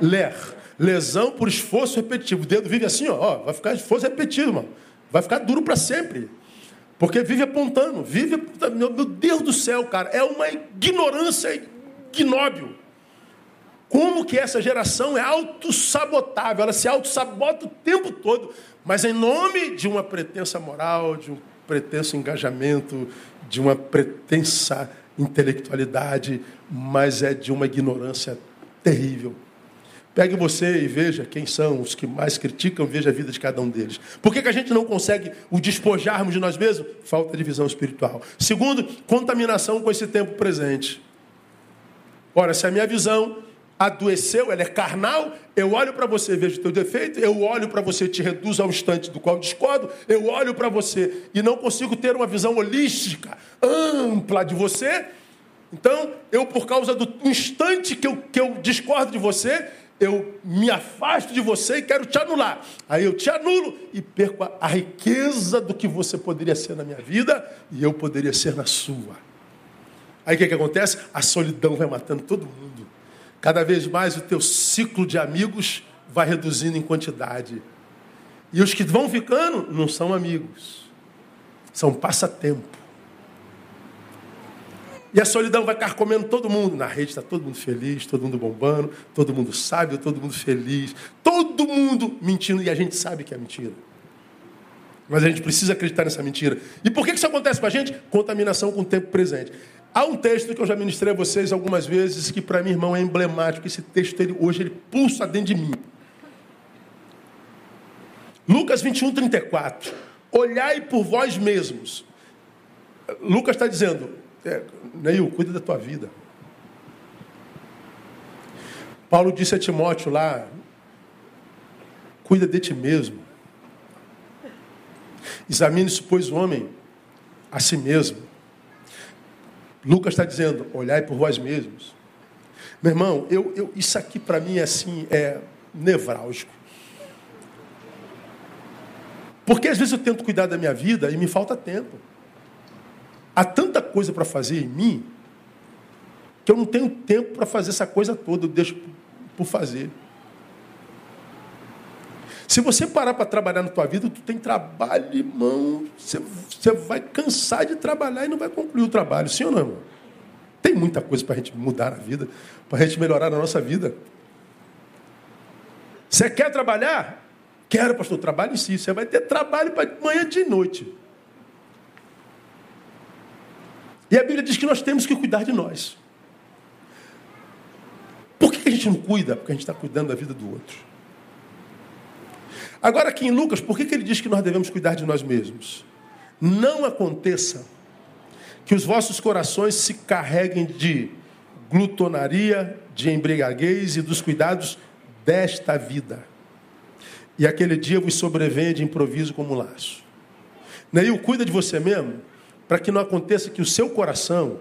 Ler. Lesão por esforço repetitivo. O dedo vive assim, ó, ó vai ficar esforço repetitivo, irmão. Vai ficar duro para sempre. Porque vive apontando, vive. Meu Deus do céu, cara, é uma ignorância ignóbil. Como que essa geração é autossabotável, ela se autossabota o tempo todo, mas em nome de uma pretensa moral, de um pretenso engajamento, de uma pretensa intelectualidade, mas é de uma ignorância terrível. Pegue você e veja quem são os que mais criticam, veja a vida de cada um deles. Por que, que a gente não consegue o despojarmos de nós mesmos? Falta de visão espiritual. Segundo, contaminação com esse tempo presente. Ora, se a minha visão adoeceu, ela é carnal, eu olho para você, vejo teu defeito, eu olho para você, te reduzo ao instante do qual discordo, eu olho para você e não consigo ter uma visão holística, ampla de você. Então, eu, por causa do instante que eu, que eu discordo de você, eu me afasto de você e quero te anular. Aí eu te anulo e perco a, a riqueza do que você poderia ser na minha vida e eu poderia ser na sua. Aí o que, que acontece? A solidão vai matando todo mundo. Cada vez mais o teu ciclo de amigos vai reduzindo em quantidade. E os que vão ficando não são amigos, são passatempo. E a solidão vai carcomendo todo mundo. Na rede está todo mundo feliz, todo mundo bombando, todo mundo sábio, todo mundo feliz, todo mundo mentindo e a gente sabe que é mentira. Mas a gente precisa acreditar nessa mentira. E por que isso acontece com a gente? Contaminação com o tempo presente. Há um texto que eu já ministrei a vocês algumas vezes, que para mim, irmão, é emblemático. Esse texto, ele, hoje, ele pulsa dentro de mim. Lucas 21, 34. Olhai por vós mesmos. Lucas está dizendo, é, Neil, cuida da tua vida. Paulo disse a Timóteo lá, cuida de ti mesmo. Examine-se, pois, o homem a si mesmo. Lucas está dizendo: olhai por vós mesmos. Meu irmão, eu, eu, isso aqui para mim é assim, é nevrálgico. Porque às vezes eu tento cuidar da minha vida e me falta tempo. Há tanta coisa para fazer em mim que eu não tenho tempo para fazer essa coisa toda, eu deixo por fazer. Se você parar para trabalhar na tua vida, tu tem trabalho, irmão. Você, você vai cansar de trabalhar e não vai concluir o trabalho. Sim ou não? Tem muita coisa para a gente mudar a vida, para a gente melhorar a nossa vida. Você quer trabalhar? Quero, pastor, trabalho em si. Você vai ter trabalho para manhã de noite. E a Bíblia diz que nós temos que cuidar de nós. Por que a gente não cuida? Porque a gente está cuidando da vida do outro. Agora, aqui em Lucas, por que, que ele diz que nós devemos cuidar de nós mesmos? Não aconteça que os vossos corações se carreguem de glutonaria, de embriaguez e dos cuidados desta vida. E aquele dia vos sobrevenha de improviso como um laço. Neil, cuida de você mesmo, para que não aconteça que o seu coração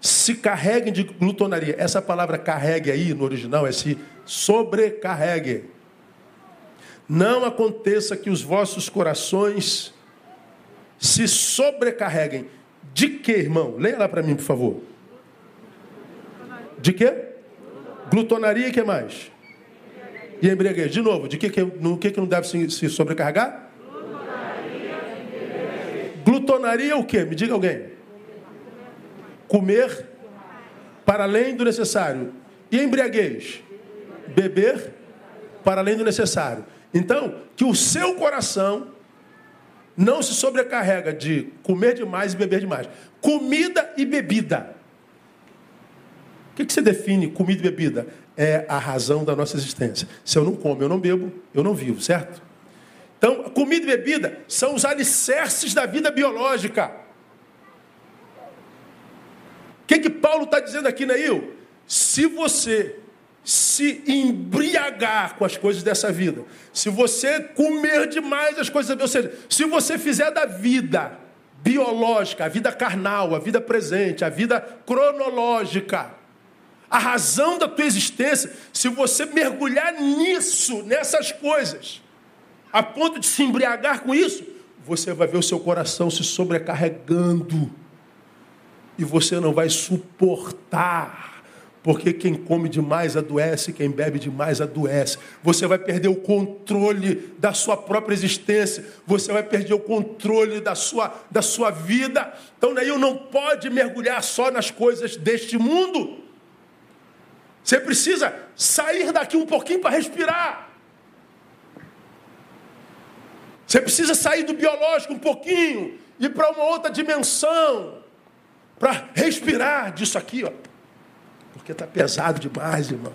se carregue de glutonaria. Essa palavra carregue aí no original é se sobrecarregue. Não aconteça que os vossos corações se sobrecarreguem. De que, irmão? Leia lá para mim, por favor. De que? Glutonaria e que mais? E embriaguez. De novo, de que, que, no que, que não deve se, se sobrecarregar? Glutonaria o que? Me diga alguém. Comer para além do necessário. E embriaguez? Beber para além do necessário. Então, que o seu coração não se sobrecarrega de comer demais e beber demais. Comida e bebida. O que, você define comida e bebida? É a razão da nossa existência. Se eu não como, eu não bebo, eu não vivo, certo? Então, comida e bebida são os alicerces da vida biológica. O que, que Paulo está dizendo aqui, Neil? Se você se embriagar com as coisas dessa vida, se você comer demais as coisas, ou seja, se você fizer da vida biológica, a vida carnal, a vida presente, a vida cronológica, a razão da tua existência, se você mergulhar nisso, nessas coisas, a ponto de se embriagar com isso, você vai ver o seu coração se sobrecarregando. E você não vai suportar porque quem come demais adoece, quem bebe demais adoece. Você vai perder o controle da sua própria existência, você vai perder o controle da sua, da sua vida. Então, Neil não pode mergulhar só nas coisas deste mundo. Você precisa sair daqui um pouquinho para respirar. Você precisa sair do biológico um pouquinho, ir para uma outra dimensão para respirar disso aqui, ó. Porque está pesado demais, irmão.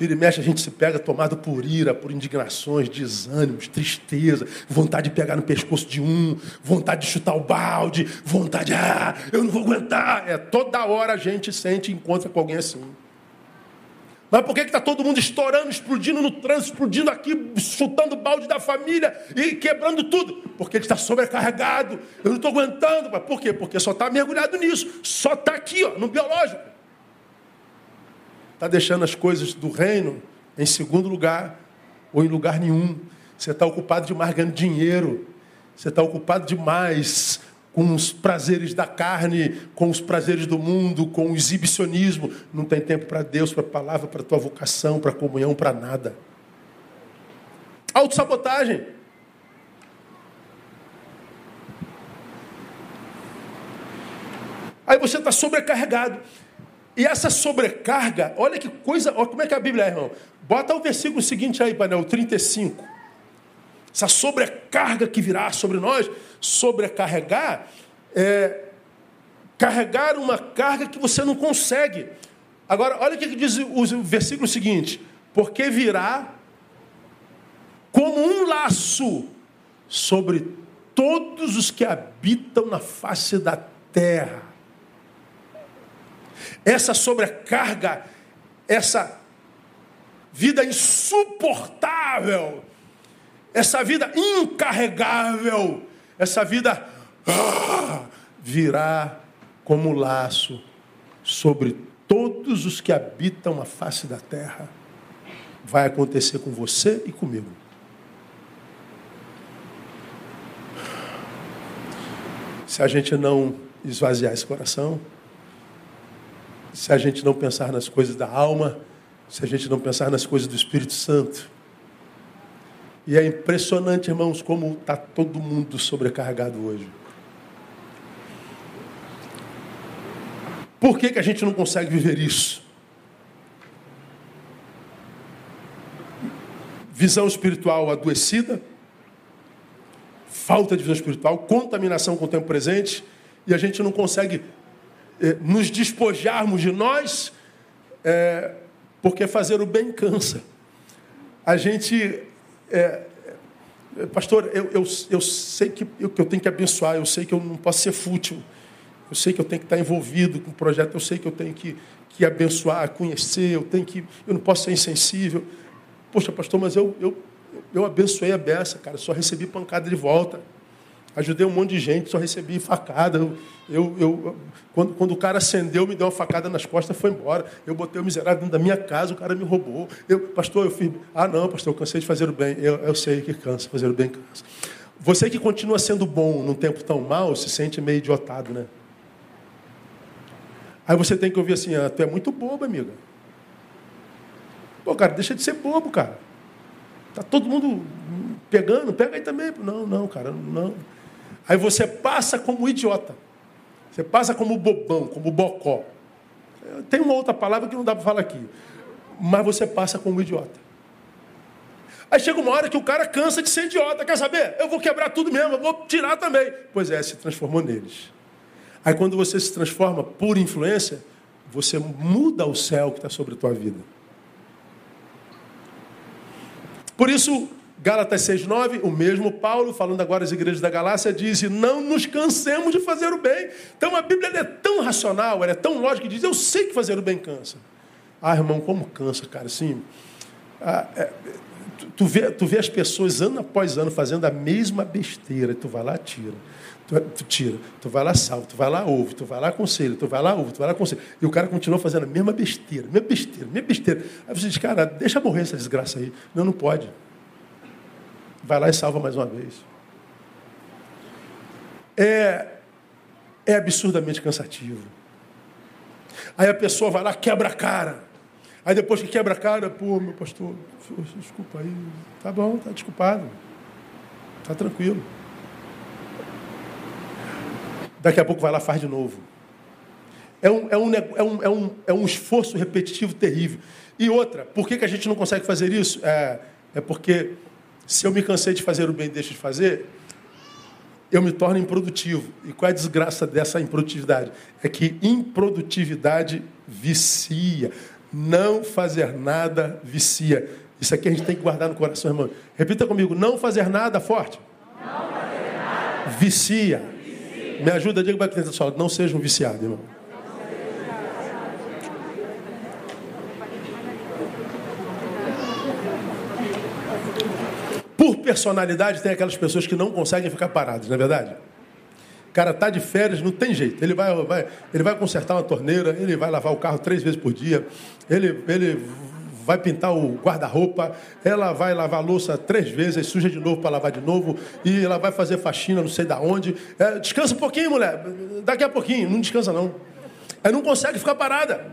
Vira e mexe, a gente se pega tomado por ira, por indignações, desânimos, tristeza, vontade de pegar no pescoço de um, vontade de chutar o balde, vontade, ah, eu não vou aguentar. É toda hora a gente sente e encontra com alguém assim. Mas por que está todo mundo estourando, explodindo no trânsito, explodindo aqui, chutando balde da família e quebrando tudo? Porque ele está sobrecarregado. Eu não estou aguentando. Mas por quê? Porque só está mergulhado nisso. Só está aqui, ó, no biológico está deixando as coisas do reino em segundo lugar ou em lugar nenhum. Você está ocupado demais ganhando dinheiro. Você está ocupado demais com os prazeres da carne, com os prazeres do mundo, com o exibicionismo. Não tem tempo para Deus, para a palavra, para a tua vocação, para a comunhão, para nada. Autossabotagem. Aí você está sobrecarregado. E essa sobrecarga, olha que coisa, olha como é que a Bíblia é, irmão. Bota o versículo seguinte aí, painel, 35. Essa sobrecarga que virá sobre nós, sobrecarregar, é carregar uma carga que você não consegue. Agora, olha o que diz o versículo seguinte: porque virá como um laço sobre todos os que habitam na face da terra essa sobrecarga, essa vida insuportável, essa vida incarregável, essa vida ah, virá como laço sobre todos os que habitam a face da terra. Vai acontecer com você e comigo. Se a gente não esvaziar esse coração, se a gente não pensar nas coisas da alma, se a gente não pensar nas coisas do Espírito Santo. E é impressionante, irmãos, como está todo mundo sobrecarregado hoje. Por que, que a gente não consegue viver isso? Visão espiritual adoecida, falta de visão espiritual, contaminação com o tempo presente, e a gente não consegue é, nos despojarmos de nós, é, porque fazer o bem cansa. A gente, é, pastor, eu, eu, eu sei que eu, que eu tenho que abençoar, eu sei que eu não posso ser fútil, eu sei que eu tenho que estar envolvido com o projeto, eu sei que eu tenho que, que abençoar, conhecer, eu tenho que, eu não posso ser insensível. Poxa, pastor, mas eu, eu, eu abençoei a beça, cara, só recebi pancada de volta. Ajudei um monte de gente, só recebi facada. Eu, eu, eu, quando, quando o cara acendeu, me deu uma facada nas costas, foi embora. Eu botei o miserável dentro da minha casa, o cara me roubou. Eu, pastor, eu fiz. Ah, não, pastor, eu cansei de fazer o bem. Eu, eu sei que cansa, fazer o bem cansa. Você que continua sendo bom num tempo tão mal, se sente meio idiotado, né? Aí você tem que ouvir assim: ah, tu é muito bobo, amiga. Pô, cara, deixa de ser bobo, cara. Tá todo mundo pegando, pega aí também. Não, não, cara, não. Aí você passa como idiota. Você passa como bobão, como bocó. Tem uma outra palavra que não dá para falar aqui. Mas você passa como idiota. Aí chega uma hora que o cara cansa de ser idiota. Quer saber? Eu vou quebrar tudo mesmo, eu vou tirar também. Pois é, se transformou neles. Aí quando você se transforma por influência, você muda o céu que está sobre a tua vida. Por isso, Gálatas 6,9, o mesmo Paulo, falando agora às igrejas da Galácia, diz: Não nos cansemos de fazer o bem. Então a Bíblia é tão racional, ela é tão lógica, que diz: Eu sei que fazer o bem cansa. Ah, irmão, como cansa, cara, assim. Ah, é, tu, vê, tu vê as pessoas ano após ano fazendo a mesma besteira, tu vai lá tira. Tu, tu, tira, tu vai lá salva, tu vai lá ouve, tu vai lá aconselha, tu vai lá ouve, tu vai lá aconselha. E o cara continua fazendo a mesma besteira, mesma besteira, mesma besteira. Aí você diz, cara, deixa morrer essa desgraça aí. Não, não pode. Vai lá e salva mais uma vez. É, é absurdamente cansativo. Aí a pessoa vai lá, quebra a cara. Aí depois que quebra a cara, pô, meu pastor, desculpa aí. Tá bom, tá desculpado. Tá tranquilo. Daqui a pouco vai lá faz de novo. É um, é um, é um, é um, é um esforço repetitivo terrível. E outra, por que, que a gente não consegue fazer isso? É, é porque se eu me cansei de fazer o bem e deixo de fazer, eu me torno improdutivo. E qual é a desgraça dessa improdutividade? É que improdutividade vicia. Não fazer nada vicia. Isso aqui a gente tem que guardar no coração, irmão. Repita comigo: não fazer nada forte. Não fazer nada. Vicia. vicia. Me ajuda, diga para a só, não seja um viciado, irmão. Por personalidade, tem aquelas pessoas que não conseguem ficar paradas, não é verdade? O cara tá de férias, não tem jeito. Ele vai, vai, ele vai consertar uma torneira, ele vai lavar o carro três vezes por dia, ele, ele vai pintar o guarda-roupa, ela vai lavar a louça três vezes, suja de novo para lavar de novo, e ela vai fazer faxina, não sei da onde. É, descansa um pouquinho, mulher. Daqui a pouquinho. Não descansa, não. Ela não consegue ficar parada.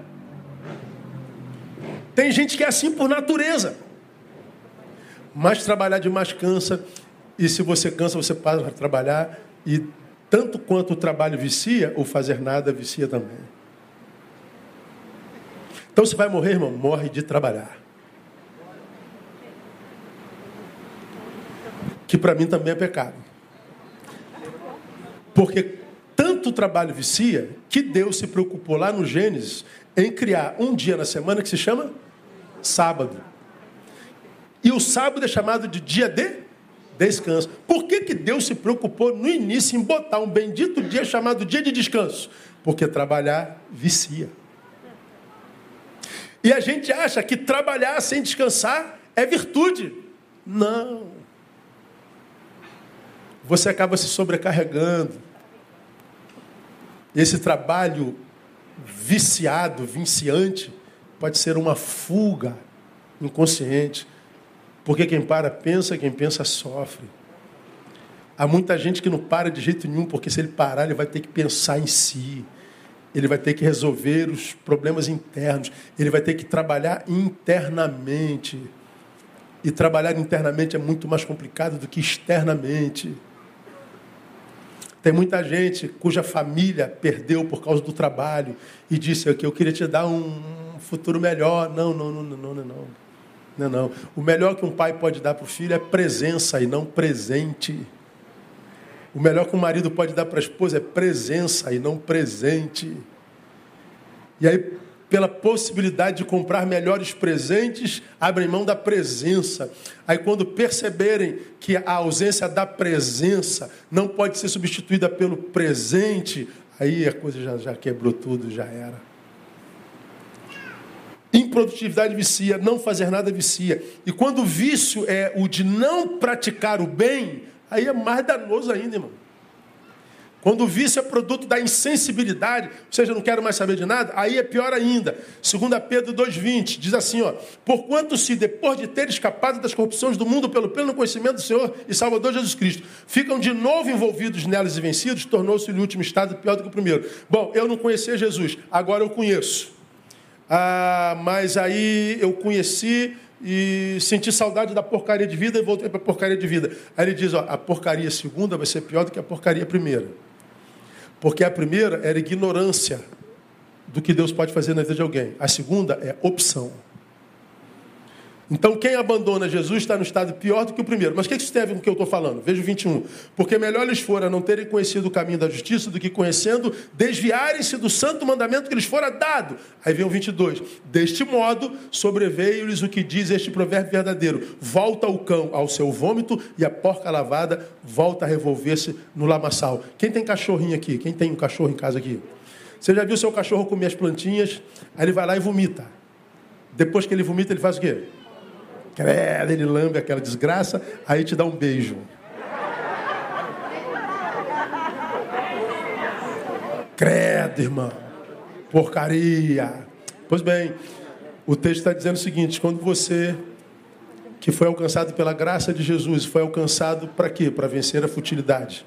Tem gente que é assim por natureza. Mas trabalhar demais cansa, e se você cansa, você para para trabalhar, e tanto quanto o trabalho vicia, o fazer nada vicia também. Então você vai morrer, irmão, morre de trabalhar. Que para mim também é pecado. Porque tanto trabalho vicia, que Deus se preocupou lá no Gênesis em criar um dia na semana que se chama sábado. E o sábado é chamado de dia de descanso. Por que, que Deus se preocupou no início em botar um bendito dia chamado dia de descanso? Porque trabalhar vicia. E a gente acha que trabalhar sem descansar é virtude. Não. Você acaba se sobrecarregando. Esse trabalho viciado, viciante, pode ser uma fuga inconsciente porque quem para pensa, quem pensa sofre. Há muita gente que não para de jeito nenhum, porque se ele parar, ele vai ter que pensar em si. Ele vai ter que resolver os problemas internos. Ele vai ter que trabalhar internamente. E trabalhar internamente é muito mais complicado do que externamente. Tem muita gente cuja família perdeu por causa do trabalho e disse que eu queria te dar um futuro melhor. Não, não, não, não, não, não. Não, não. O melhor que um pai pode dar para o filho é presença e não presente. O melhor que um marido pode dar para a esposa é presença e não presente. E aí, pela possibilidade de comprar melhores presentes, abrem mão da presença. Aí, quando perceberem que a ausência da presença não pode ser substituída pelo presente, aí a coisa já, já quebrou tudo, já era. Improdutividade vicia, não fazer nada vicia. E quando o vício é o de não praticar o bem, aí é mais danoso ainda, irmão. Quando o vício é produto da insensibilidade, ou seja, não quero mais saber de nada, aí é pior ainda. 2 Pedro 2,20 diz assim: ó, Porquanto se, depois de ter escapado das corrupções do mundo pelo pleno conhecimento do Senhor e Salvador Jesus Cristo, ficam de novo envolvidos nelas e vencidos, tornou-se o último estado pior do que o primeiro. Bom, eu não conhecia Jesus, agora eu conheço. Ah, mas aí eu conheci e senti saudade da porcaria de vida e voltei para a porcaria de vida. Aí ele diz: ó, a porcaria segunda vai ser pior do que a porcaria primeira. Porque a primeira era ignorância do que Deus pode fazer na vida de alguém. A segunda é opção. Então, quem abandona Jesus está no estado pior do que o primeiro. Mas o que isso tem a ver com o que eu estou falando? Veja o 21. Porque melhor lhes fora não terem conhecido o caminho da justiça do que conhecendo, desviarem-se do santo mandamento que lhes fora dado. Aí vem o 22. Deste modo, sobreveio-lhes o que diz este provérbio verdadeiro: Volta o cão ao seu vômito e a porca lavada volta a revolver-se no lamaçal. Quem tem cachorrinho aqui? Quem tem um cachorro em casa aqui? Você já viu seu cachorro comer as plantinhas? Aí ele vai lá e vomita. Depois que ele vomita, ele faz o quê? Credo, ele lambe aquela desgraça, aí te dá um beijo. Credo, irmão. Porcaria. Pois bem, o texto está dizendo o seguinte: quando você, que foi alcançado pela graça de Jesus, foi alcançado para quê? Para vencer a futilidade.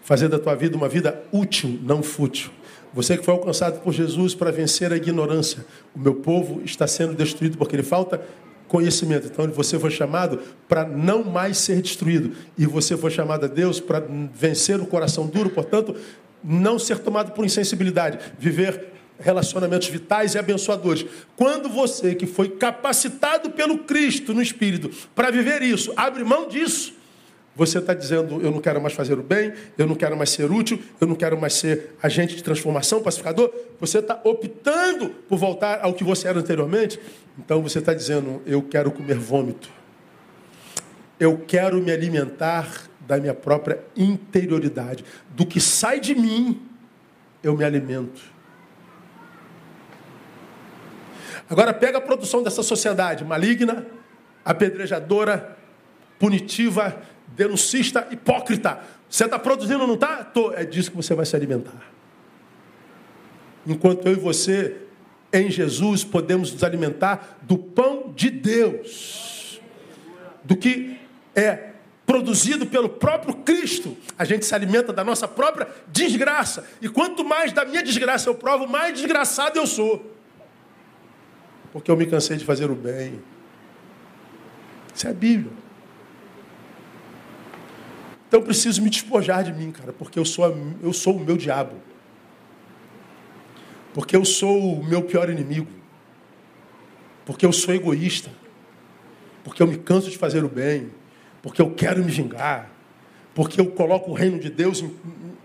Fazer da tua vida uma vida útil, não fútil. Você que foi alcançado por Jesus para vencer a ignorância. O meu povo está sendo destruído porque ele falta conhecimento. Então você foi chamado para não mais ser destruído. E você foi chamado a Deus para vencer o coração duro, portanto, não ser tomado por insensibilidade, viver relacionamentos vitais e abençoadores. Quando você que foi capacitado pelo Cristo no Espírito para viver isso, abre mão disso, Você está dizendo, eu não quero mais fazer o bem, eu não quero mais ser útil, eu não quero mais ser agente de transformação, pacificador. Você está optando por voltar ao que você era anteriormente. Então você está dizendo, eu quero comer vômito. Eu quero me alimentar da minha própria interioridade. Do que sai de mim, eu me alimento. Agora pega a produção dessa sociedade maligna, apedrejadora, punitiva, denuncista, hipócrita. Você está produzindo não está? Tô. É disso que você vai se alimentar. Enquanto eu e você, em Jesus, podemos nos alimentar do pão de Deus, do que é produzido pelo próprio Cristo. A gente se alimenta da nossa própria desgraça. E quanto mais da minha desgraça eu provo, mais desgraçado eu sou. Porque eu me cansei de fazer o bem. Isso é a Bíblia. Então preciso me despojar de mim, cara, porque eu sou, eu sou o meu diabo. Porque eu sou o meu pior inimigo. Porque eu sou egoísta. Porque eu me canso de fazer o bem. Porque eu quero me vingar. Porque eu coloco o reino de Deus em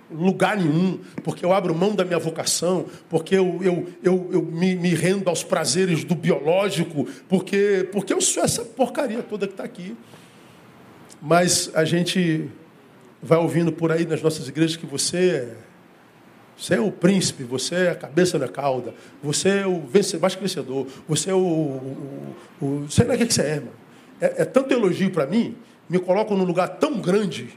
lugar nenhum. Porque eu abro mão da minha vocação. Porque eu, eu, eu, eu me, me rendo aos prazeres do biológico. Porque, porque eu sou essa porcaria toda que está aqui. Mas a gente vai ouvindo por aí nas nossas igrejas que você, você é o príncipe, você é a cabeça da cauda, você é o vencedor, mais que vencedor, você é o, o, o, sei lá o que você é, mano. É, é tanto elogio para mim, me colocam num lugar tão grande,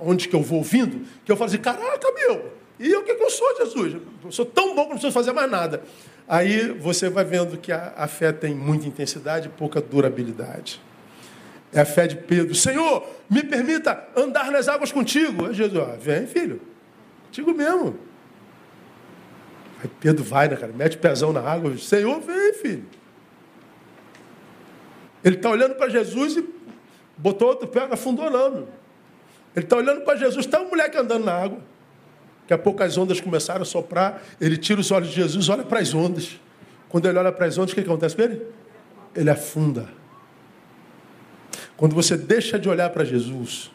onde que eu vou ouvindo, que eu falo assim, caraca, meu, e o que, que eu sou, Jesus? Eu sou tão bom que não preciso fazer mais nada. Aí você vai vendo que a, a fé tem muita intensidade e pouca durabilidade. É a fé de Pedro. Senhor, me permita andar nas águas contigo. Aí Jesus, ó, vem, filho. Contigo mesmo. Aí Pedro vai, né, cara? Mete o pezão na água. Senhor, vem, filho. Ele está olhando para Jesus e botou outro pé, afundou não. Ele está olhando para Jesus, está um moleque andando na água. Daqui a pouco as ondas começaram a soprar, ele tira os olhos de Jesus, olha para as ondas. Quando ele olha para as ondas, o que acontece com ele? Ele afunda. Quando você deixa de olhar para Jesus,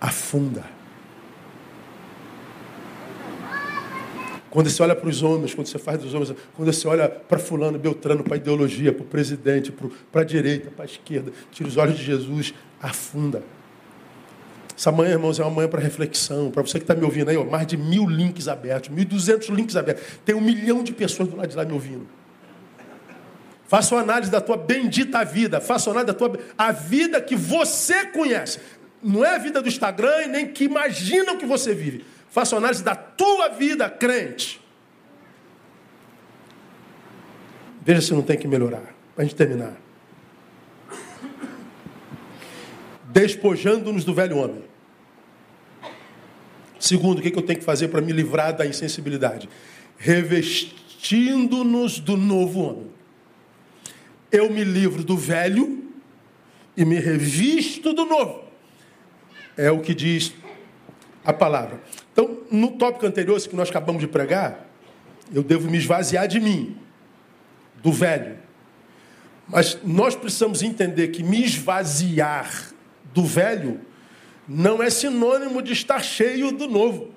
afunda. Quando você olha para os homens, quando você faz dos homens, quando você olha para fulano, Beltrano, para a ideologia, para o presidente, para a direita, para a esquerda, tira os olhos de Jesus, afunda. Essa manhã, irmãos, é uma manhã para reflexão. Para você que está me ouvindo aí, ó, mais de mil links abertos, mil duzentos links abertos. Tem um milhão de pessoas do lado de lá me ouvindo. Faça uma análise da tua bendita vida. Faça uma análise da tua a vida que você conhece. Não é a vida do Instagram e nem que imaginam que você vive. Faça uma análise da tua vida, crente. Veja se não tem que melhorar. Para a gente terminar. Despojando-nos do velho homem. Segundo, o que eu tenho que fazer para me livrar da insensibilidade? Revestindo-nos do novo homem eu me livro do velho e me revisto do novo. É o que diz a palavra. Então, no tópico anterior, que nós acabamos de pregar, eu devo me esvaziar de mim, do velho. Mas nós precisamos entender que me esvaziar do velho não é sinônimo de estar cheio do novo.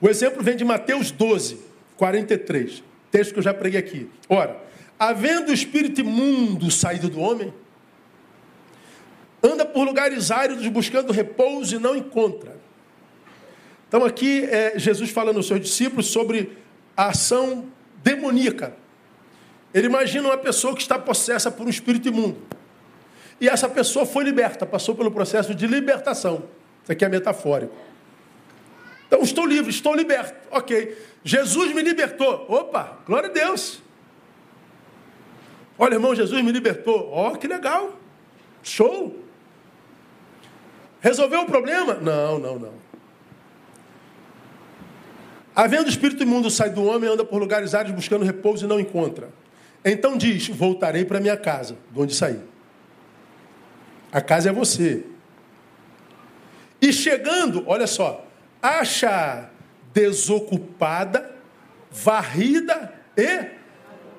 O exemplo vem de Mateus 12, 43. Texto que eu já preguei aqui. Ora, havendo o espírito imundo saído do homem, anda por lugares áridos buscando repouso e não encontra. Então aqui é Jesus falando aos seus discípulos sobre a ação demoníaca. Ele imagina uma pessoa que está possessa por um espírito imundo. E essa pessoa foi liberta, passou pelo processo de libertação. Isso aqui é metafórico. Então, estou livre, estou liberto. Ok. Jesus me libertou. Opa, glória a Deus. Olha, irmão, Jesus me libertou. Ó, oh, que legal. Show. Resolveu o problema? Não, não, não. Havendo espírito imundo sai do homem, anda por lugares áridos buscando repouso e não encontra. Então diz: Voltarei para minha casa, de onde saí. A casa é você. E chegando, olha só, acha desocupada, varrida e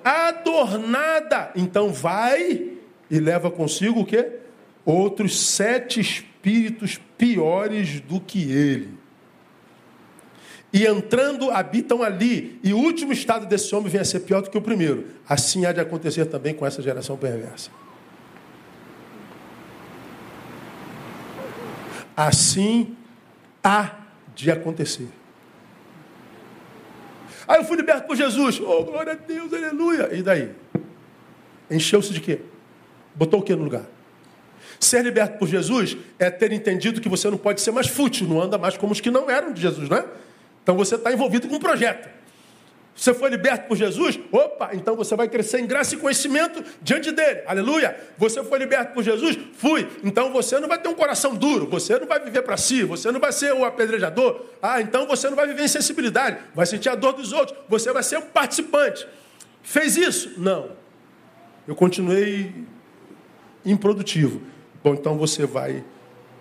adornada. Então vai e leva consigo o quê? outros sete espíritos piores do que ele. E entrando, habitam ali. E o último estado desse homem vem a ser pior do que o primeiro. Assim há de acontecer também com essa geração perversa. Assim há de acontecer. Aí eu fui liberto por Jesus. Oh, glória a Deus, aleluia. E daí? Encheu-se de quê? Botou o que no lugar? Ser liberto por Jesus é ter entendido que você não pode ser mais fútil, não anda mais como os que não eram de Jesus, né? Então você está envolvido com um projeto. Você foi liberto por Jesus? Opa, então você vai crescer em graça e conhecimento diante dele. Aleluia. Você foi liberto por Jesus? Fui. Então você não vai ter um coração duro, você não vai viver para si, você não vai ser o apedrejador. Ah, então você não vai viver em sensibilidade, vai sentir a dor dos outros, você vai ser um participante. Fez isso? Não. Eu continuei improdutivo. Bom, então você vai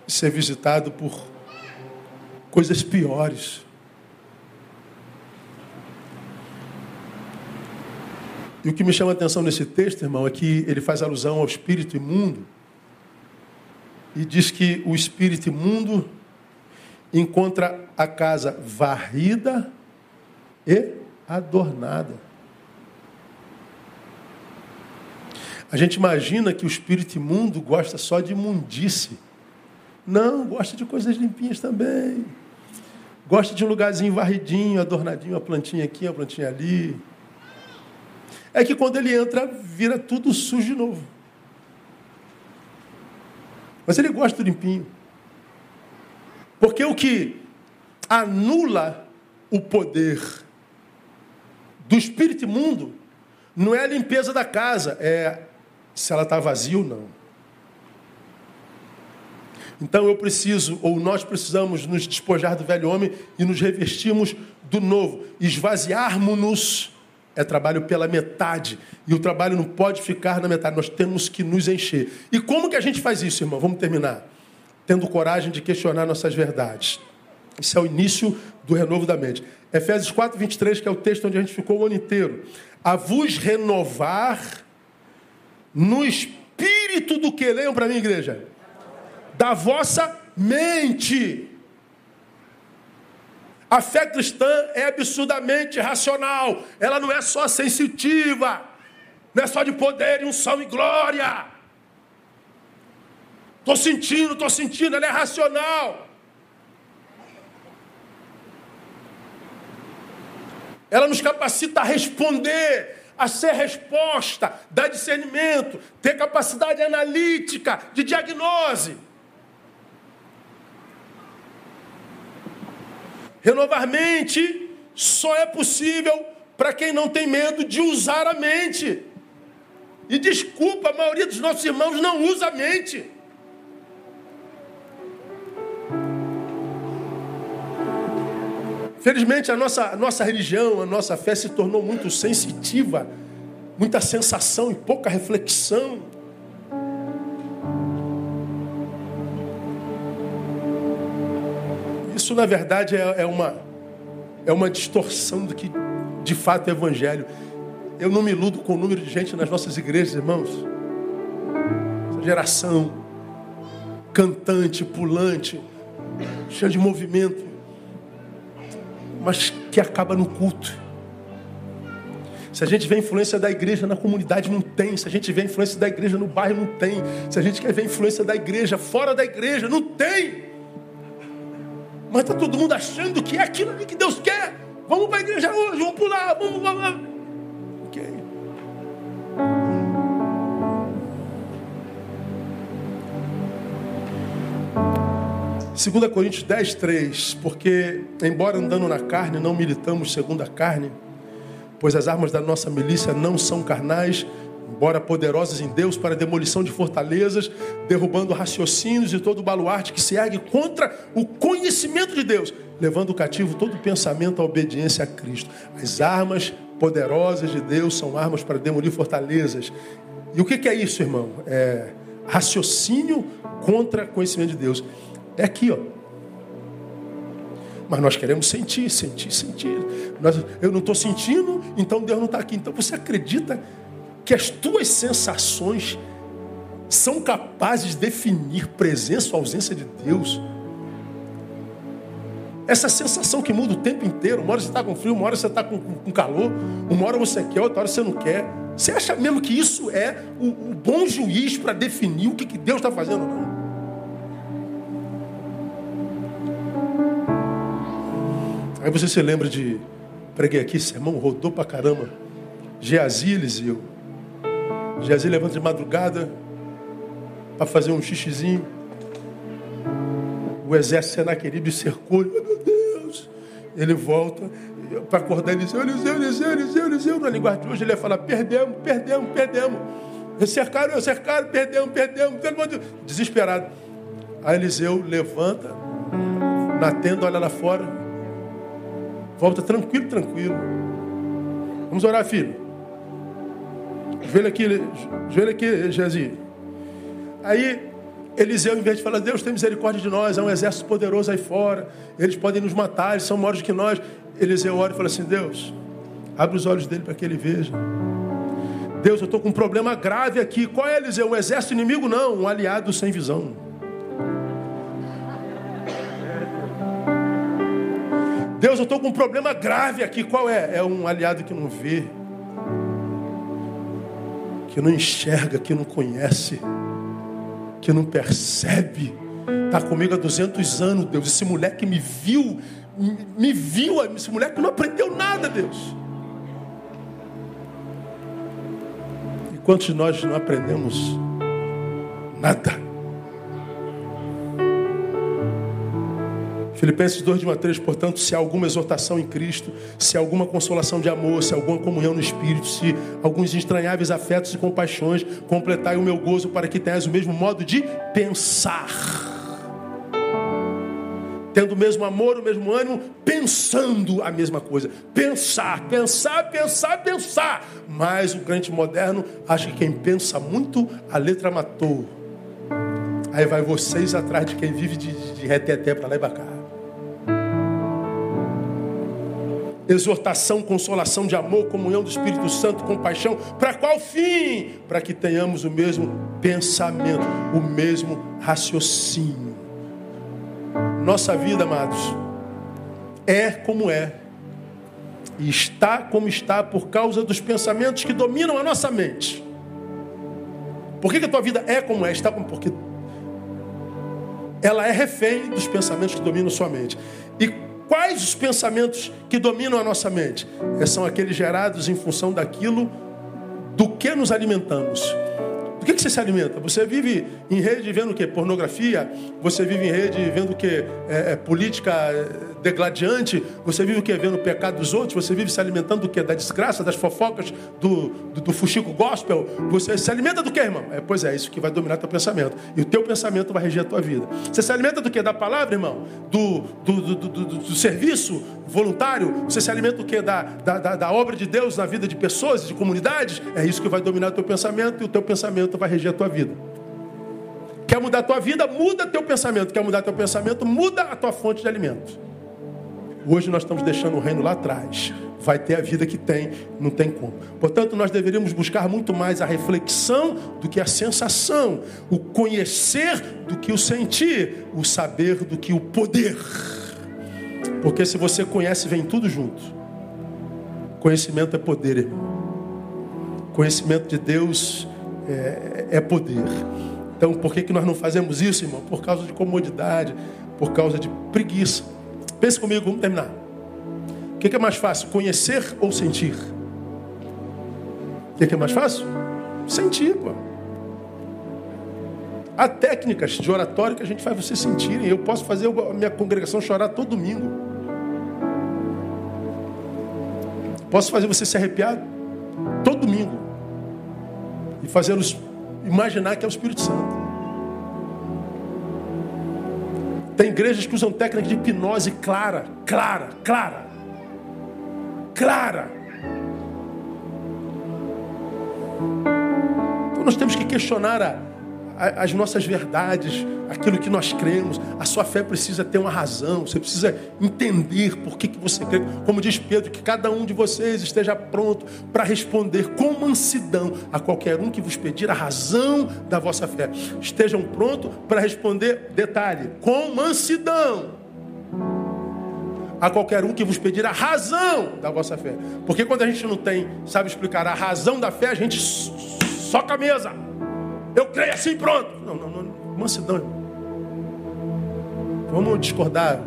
ser visitado por coisas piores. E o que me chama a atenção nesse texto, irmão, é que ele faz alusão ao espírito imundo e diz que o espírito imundo encontra a casa varrida e adornada. A gente imagina que o espírito imundo gosta só de imundice. Não, gosta de coisas limpinhas também. Gosta de um lugarzinho varridinho, adornadinho, a plantinha aqui, a plantinha ali. É que quando ele entra, vira tudo sujo de novo. Mas ele gosta do limpinho. Porque o que anula o poder do espírito imundo não é a limpeza da casa, é se ela está vazia ou não. Então eu preciso, ou nós precisamos nos despojar do velho homem e nos revestirmos do novo. Esvaziarmos-nos é trabalho pela metade. E o trabalho não pode ficar na metade, nós temos que nos encher. E como que a gente faz isso, irmão? Vamos terminar. Tendo coragem de questionar nossas verdades. Isso é o início do renovo da mente. Efésios 4, 23, que é o texto onde a gente ficou o ano inteiro. A vos renovar no espírito do que? Leiam para mim, igreja. Da vossa mente. A fé cristã é absurdamente racional. Ela não é só sensitiva. Não é só de poder e unção e glória. Estou sentindo, estou sentindo. Ela é racional. Ela nos capacita a responder a ser resposta, dar discernimento, ter capacidade analítica, de diagnose. Renovar mente só é possível para quem não tem medo de usar a mente. E desculpa, a maioria dos nossos irmãos não usa a mente. Felizmente, a nossa, a nossa religião, a nossa fé se tornou muito sensitiva, muita sensação e pouca reflexão. Isso, na verdade, é, é, uma, é uma distorção do que de fato é evangelho. Eu não me iludo com o número de gente nas nossas igrejas, irmãos. Essa geração cantante, pulante, cheia de movimento mas que acaba no culto. Se a gente vê a influência da igreja na comunidade, não tem. Se a gente vê a influência da igreja no bairro, não tem. Se a gente quer ver a influência da igreja fora da igreja, não tem. Mas está todo mundo achando que é aquilo ali que Deus quer. Vamos para a igreja hoje, vamos pular, vamos. Ok. 2 Coríntios 10, 3, porque, embora andando na carne, não militamos segundo a carne, pois as armas da nossa milícia não são carnais, embora poderosas em Deus para demolição de fortalezas, derrubando raciocínios e todo baluarte que se ergue contra o conhecimento de Deus, levando cativo todo pensamento à obediência a Cristo. As armas poderosas de Deus são armas para demolir fortalezas. E o que é isso, irmão? É raciocínio contra conhecimento de Deus. É aqui, ó. Mas nós queremos sentir, sentir, sentir. Nós, eu não estou sentindo, então Deus não está aqui. Então você acredita que as tuas sensações são capazes de definir presença ou ausência de Deus. Essa sensação que muda o tempo inteiro. Uma hora você está com frio, uma hora você está com, com, calor, uma hora você quer, outra hora você não quer. Você acha mesmo que isso é o, o bom juiz para definir o que, que Deus está fazendo não? Aí você se lembra de. Preguei aqui, sermão rodou pra caramba. Geazi, Eliseu. Geazi levanta de madrugada para fazer um xixizinho. O exército Senaqueribe cercou. Meu Deus! Ele volta para acordar Eliseu, Eliseu, Eliseu, Eliseu, Eliseu. Na linguagem de hoje ele ia falar: perdemos, perdemos, perdemos. Cercaram, cercaram, perdemos, perdemos. Desesperado. Aí Eliseu levanta na tenda, olha lá fora. Volta tranquilo, tranquilo. Vamos orar, filho. Joelho aqui, joelho aqui, Jezi. Aí Eliseu, em vez de falar, Deus tem misericórdia de nós, há um exército poderoso aí fora, eles podem nos matar, eles são maiores que nós. Eliseu ora e fala assim: Deus, abre os olhos dele para que ele veja. Deus, eu estou com um problema grave aqui. Qual é, Eliseu? Um exército inimigo? Não, um aliado sem visão. Deus, eu estou com um problema grave aqui. Qual é? É um aliado que não vê, que não enxerga, que não conhece que não percebe. Está comigo há 200 anos, Deus. Esse moleque me viu, me viu. Esse moleque não aprendeu nada, Deus. E quantos de nós não aprendemos nada? Filipenses 2, de 1 a 3, portanto, se há alguma exortação em Cristo, se há alguma consolação de amor, se há alguma comunhão no Espírito, se alguns estranháveis afetos e compaixões, completai o meu gozo para que tenhas o mesmo modo de pensar. Tendo o mesmo amor, o mesmo ânimo, pensando a mesma coisa. Pensar, pensar, pensar, pensar. Mas o crente moderno acha que quem pensa muito, a letra matou. Aí vai vocês atrás de quem vive de, de reteté para lá e para cá. Exortação, consolação de amor, comunhão do Espírito Santo, compaixão. Para qual fim? Para que tenhamos o mesmo pensamento, o mesmo raciocínio. Nossa vida, amados, é como é. E está como está por causa dos pensamentos que dominam a nossa mente. Por que, que a tua vida é como é? Está como porque ela é refém dos pensamentos que dominam a sua mente. E Quais os pensamentos que dominam a nossa mente? É, são aqueles gerados em função daquilo do que nos alimentamos. Do que, que você se alimenta? Você vive em rede vendo o que? Pornografia? Você vive em rede vendo o que? É, é, política degladiante? Você vive o que? Vendo o pecado dos outros? Você vive se alimentando do que? Da desgraça, das fofocas, do, do, do fuxico gospel? Você se alimenta do que, irmão? É, pois é, isso que vai dominar teu pensamento. E o teu pensamento vai reger a tua vida. Você se alimenta do que? Da palavra, irmão? Do, do, do, do, do serviço voluntário? Você se alimenta do que? Da, da, da, da obra de Deus na vida de pessoas, de comunidades? É isso que vai dominar o teu pensamento e o teu pensamento vai reger a tua vida. Quer mudar a tua vida? Muda teu pensamento. Quer mudar teu pensamento? Muda a tua fonte de alimento. Hoje nós estamos deixando o reino lá atrás. Vai ter a vida que tem, não tem como. Portanto, nós deveríamos buscar muito mais a reflexão do que a sensação, o conhecer do que o sentir, o saber do que o poder. Porque se você conhece, vem tudo junto. Conhecimento é poder, irmão. Conhecimento de Deus é, é poder. Então, por que, que nós não fazemos isso, irmão? Por causa de comodidade, por causa de preguiça. Pense comigo, vamos terminar. O que, que é mais fácil, conhecer ou sentir? O que, que é mais fácil? Sentir, pô. Há técnicas de oratório que a gente faz você sentirem. Eu posso fazer a minha congregação chorar todo domingo. Posso fazer você se arrepiar todo domingo. E fazê-los imaginar que é o Espírito Santo. Tem igrejas que usam técnicas de hipnose clara, clara, clara. Clara. Então nós temos que questionar a, as nossas verdades, aquilo que nós cremos. A sua fé precisa ter uma razão, você precisa entender por que, que você crê. Como diz Pedro, que cada um de vocês esteja pronto para responder com mansidão a qualquer um que vos pedir a razão da vossa fé. Estejam prontos para responder, detalhe, com mansidão a qualquer um que vos pedir a razão da vossa fé. Porque quando a gente não tem, sabe explicar a razão da fé, a gente soca a mesa. Eu creio assim, pronto. Não, não, não. Mansidão. Vamos discordar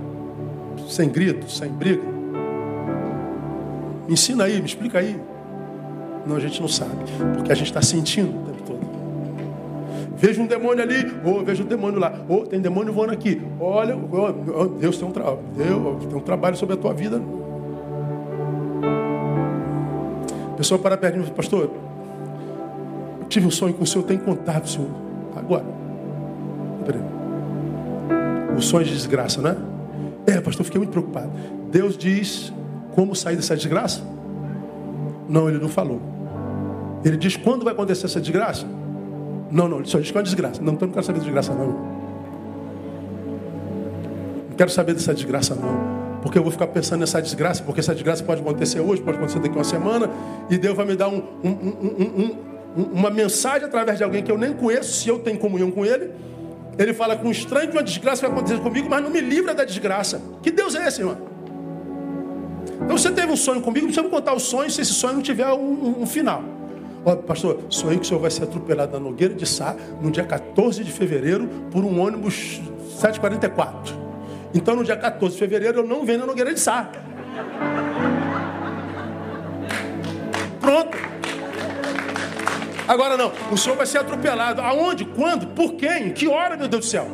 sem grito, sem briga. Me ensina aí, me explica aí. Não, a gente não sabe. Porque a gente está sentindo o tempo todo. Vejo um demônio ali, ou oh, vejo um demônio lá, ou oh, tem demônio voando aqui. Olha, oh, Deus tem um, tra Deus tem um trabalho sobre a tua vida. Pessoa para perto pastor, tive um sonho com o Senhor, tem contato, Senhor. Agora. O sonho de desgraça, né? É, pastor, fiquei muito preocupado. Deus diz como sair dessa desgraça? Não, ele não falou. Ele diz quando vai acontecer essa desgraça? Não, não, ele só diz que é uma desgraça. Não, então não quero saber de desgraça, não. Não quero saber dessa desgraça, não. Porque eu vou ficar pensando nessa desgraça, porque essa desgraça pode acontecer hoje, pode acontecer daqui a uma semana, e Deus vai me dar um, um, um, uma mensagem através de alguém que eu nem conheço, se eu tenho comunhão com ele. Ele fala com um estranho que uma desgraça vai acontecer comigo, mas não me livra da desgraça. Que Deus é esse, irmão? Então você teve um sonho comigo, não precisa me contar o sonho se esse sonho não tiver um, um, um final. Ó, pastor, sonhei que o senhor vai ser atropelado na Nogueira de Sá no dia 14 de fevereiro por um ônibus 744. Então no dia 14 de fevereiro eu não venho na Nogueira de Sá. Pronto. Agora não, o senhor vai ser atropelado. Aonde? Quando? Por quem? Que hora, meu Deus do céu?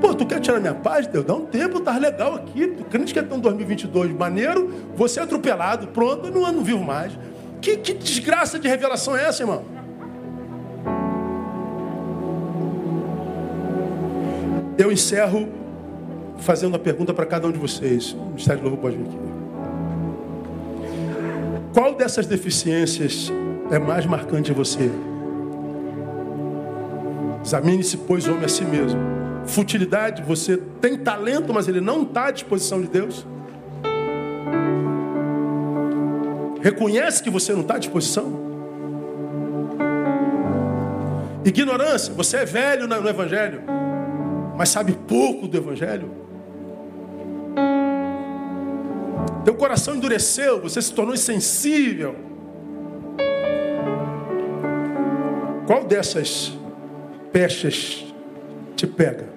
Pô, tu quer tirar minha paz, Deus? Dá um tempo, tá legal aqui. Tu crente que é tão 2022 maneiro, você é atropelado, pronto, eu não, não vivo mais. Que, que desgraça de revelação é essa, irmão? Eu encerro fazendo a pergunta para cada um de vocês. O Ministério de Louvor pode vir aqui. Qual dessas deficiências é mais marcante em você? Examine-se, pois, homem a si mesmo. Futilidade, você tem talento, mas ele não está à disposição de Deus. Reconhece que você não está à disposição. Ignorância, você é velho no Evangelho, mas sabe pouco do Evangelho. Teu coração endureceu, você se tornou insensível. Qual dessas pechas te pega?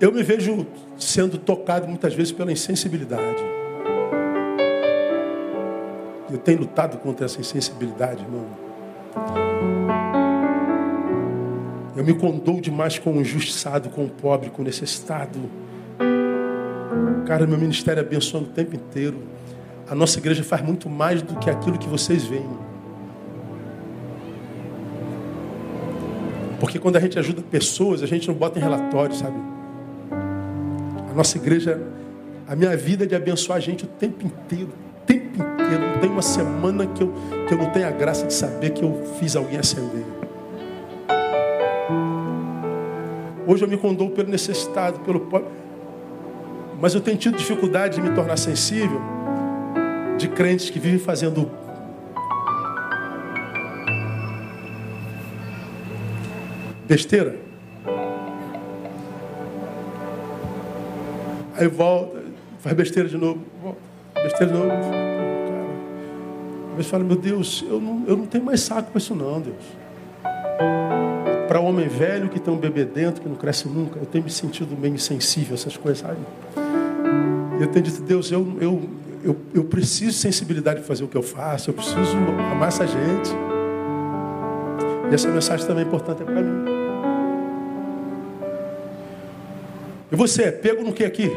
Eu me vejo sendo tocado muitas vezes pela insensibilidade. Eu tenho lutado contra essa insensibilidade, irmão. Eu me condoo demais com o injustiçado, com o pobre, com o necessitado. Cara, meu ministério é abençoando o tempo inteiro. A nossa igreja faz muito mais do que aquilo que vocês veem. Porque quando a gente ajuda pessoas, a gente não bota em relatório, sabe? A nossa igreja, a minha vida é de abençoar a gente o tempo inteiro. O tempo inteiro. Não tem uma semana que eu, que eu não tenha a graça de saber que eu fiz alguém acender. Hoje eu me condoo pelo necessitado, pelo pobre. Mas eu tenho tido dificuldade de me tornar sensível de crentes que vivem fazendo besteira. Aí volta, faz besteira de novo, volta, besteira de novo. Cara, às vezes fala, meu Deus, eu não, eu não tenho mais saco para isso não, Deus para homem velho que tem um bebê dentro, que não cresce nunca. Eu tenho me sentido meio insensível a essas coisas, sabe? Eu tenho dito, Deus, eu, eu, eu, eu preciso de sensibilidade para fazer o que eu faço, eu preciso amar essa gente. E essa mensagem também é importante para mim. E você, pego no que aqui?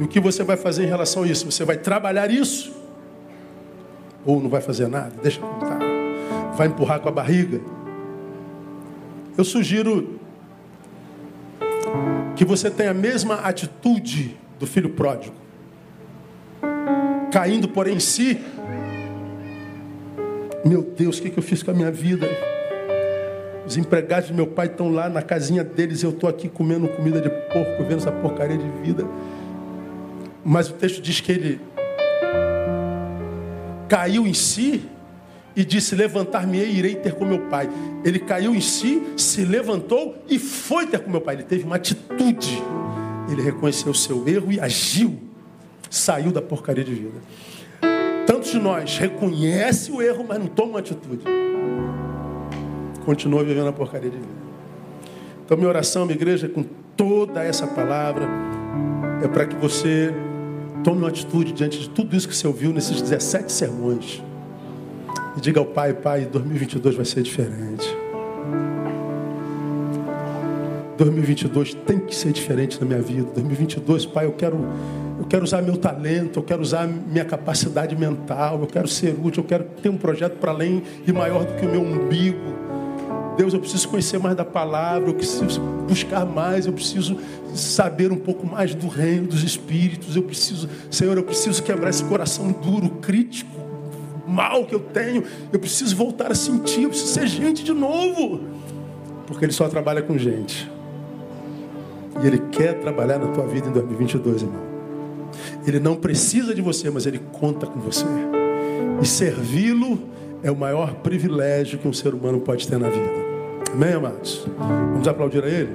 E o que você vai fazer em relação a isso? Você vai trabalhar isso? Ou não vai fazer nada? Deixa está vai empurrar com a barriga. Eu sugiro que você tenha a mesma atitude do filho pródigo, caindo, porém, em si. Meu Deus, o que, eu fiz com a minha vida? Os empregados do meu pai estão lá na casinha deles, eu estou aqui comendo comida de porco, vendo essa porcaria de vida. Mas o texto diz que ele caiu em si e disse: Levantar-me-ei e irei ter com meu pai. Ele caiu em si, se levantou e foi ter com meu pai. Ele teve uma atitude. Ele reconheceu o seu erro e agiu. Saiu da porcaria de vida. Tantos de nós reconhecem o erro, mas não tomam atitude. Continua vivendo a porcaria de vida. Então, minha oração, minha igreja, com toda essa palavra, é para que você tome uma atitude diante de tudo isso que você ouviu nesses 17 sermões. E diga ao Pai, Pai, 2022 vai ser diferente. 2022 tem que ser diferente na minha vida. 2022, Pai, eu quero, eu quero usar meu talento, eu quero usar minha capacidade mental, eu quero ser útil, eu quero ter um projeto para além e maior do que o meu umbigo. Deus, eu preciso conhecer mais da palavra, eu preciso buscar mais, eu preciso saber um pouco mais do reino dos espíritos, eu preciso, Senhor, eu preciso quebrar esse coração duro, crítico, mal que eu tenho, eu preciso voltar a sentir, eu preciso ser gente de novo. Porque Ele só trabalha com gente. E Ele quer trabalhar na tua vida em 2022, irmão. Ele não precisa de você, mas Ele conta com você. E servi-lo é o maior privilégio que um ser humano pode ter na vida. Amém, amados? Vamos aplaudir a Ele?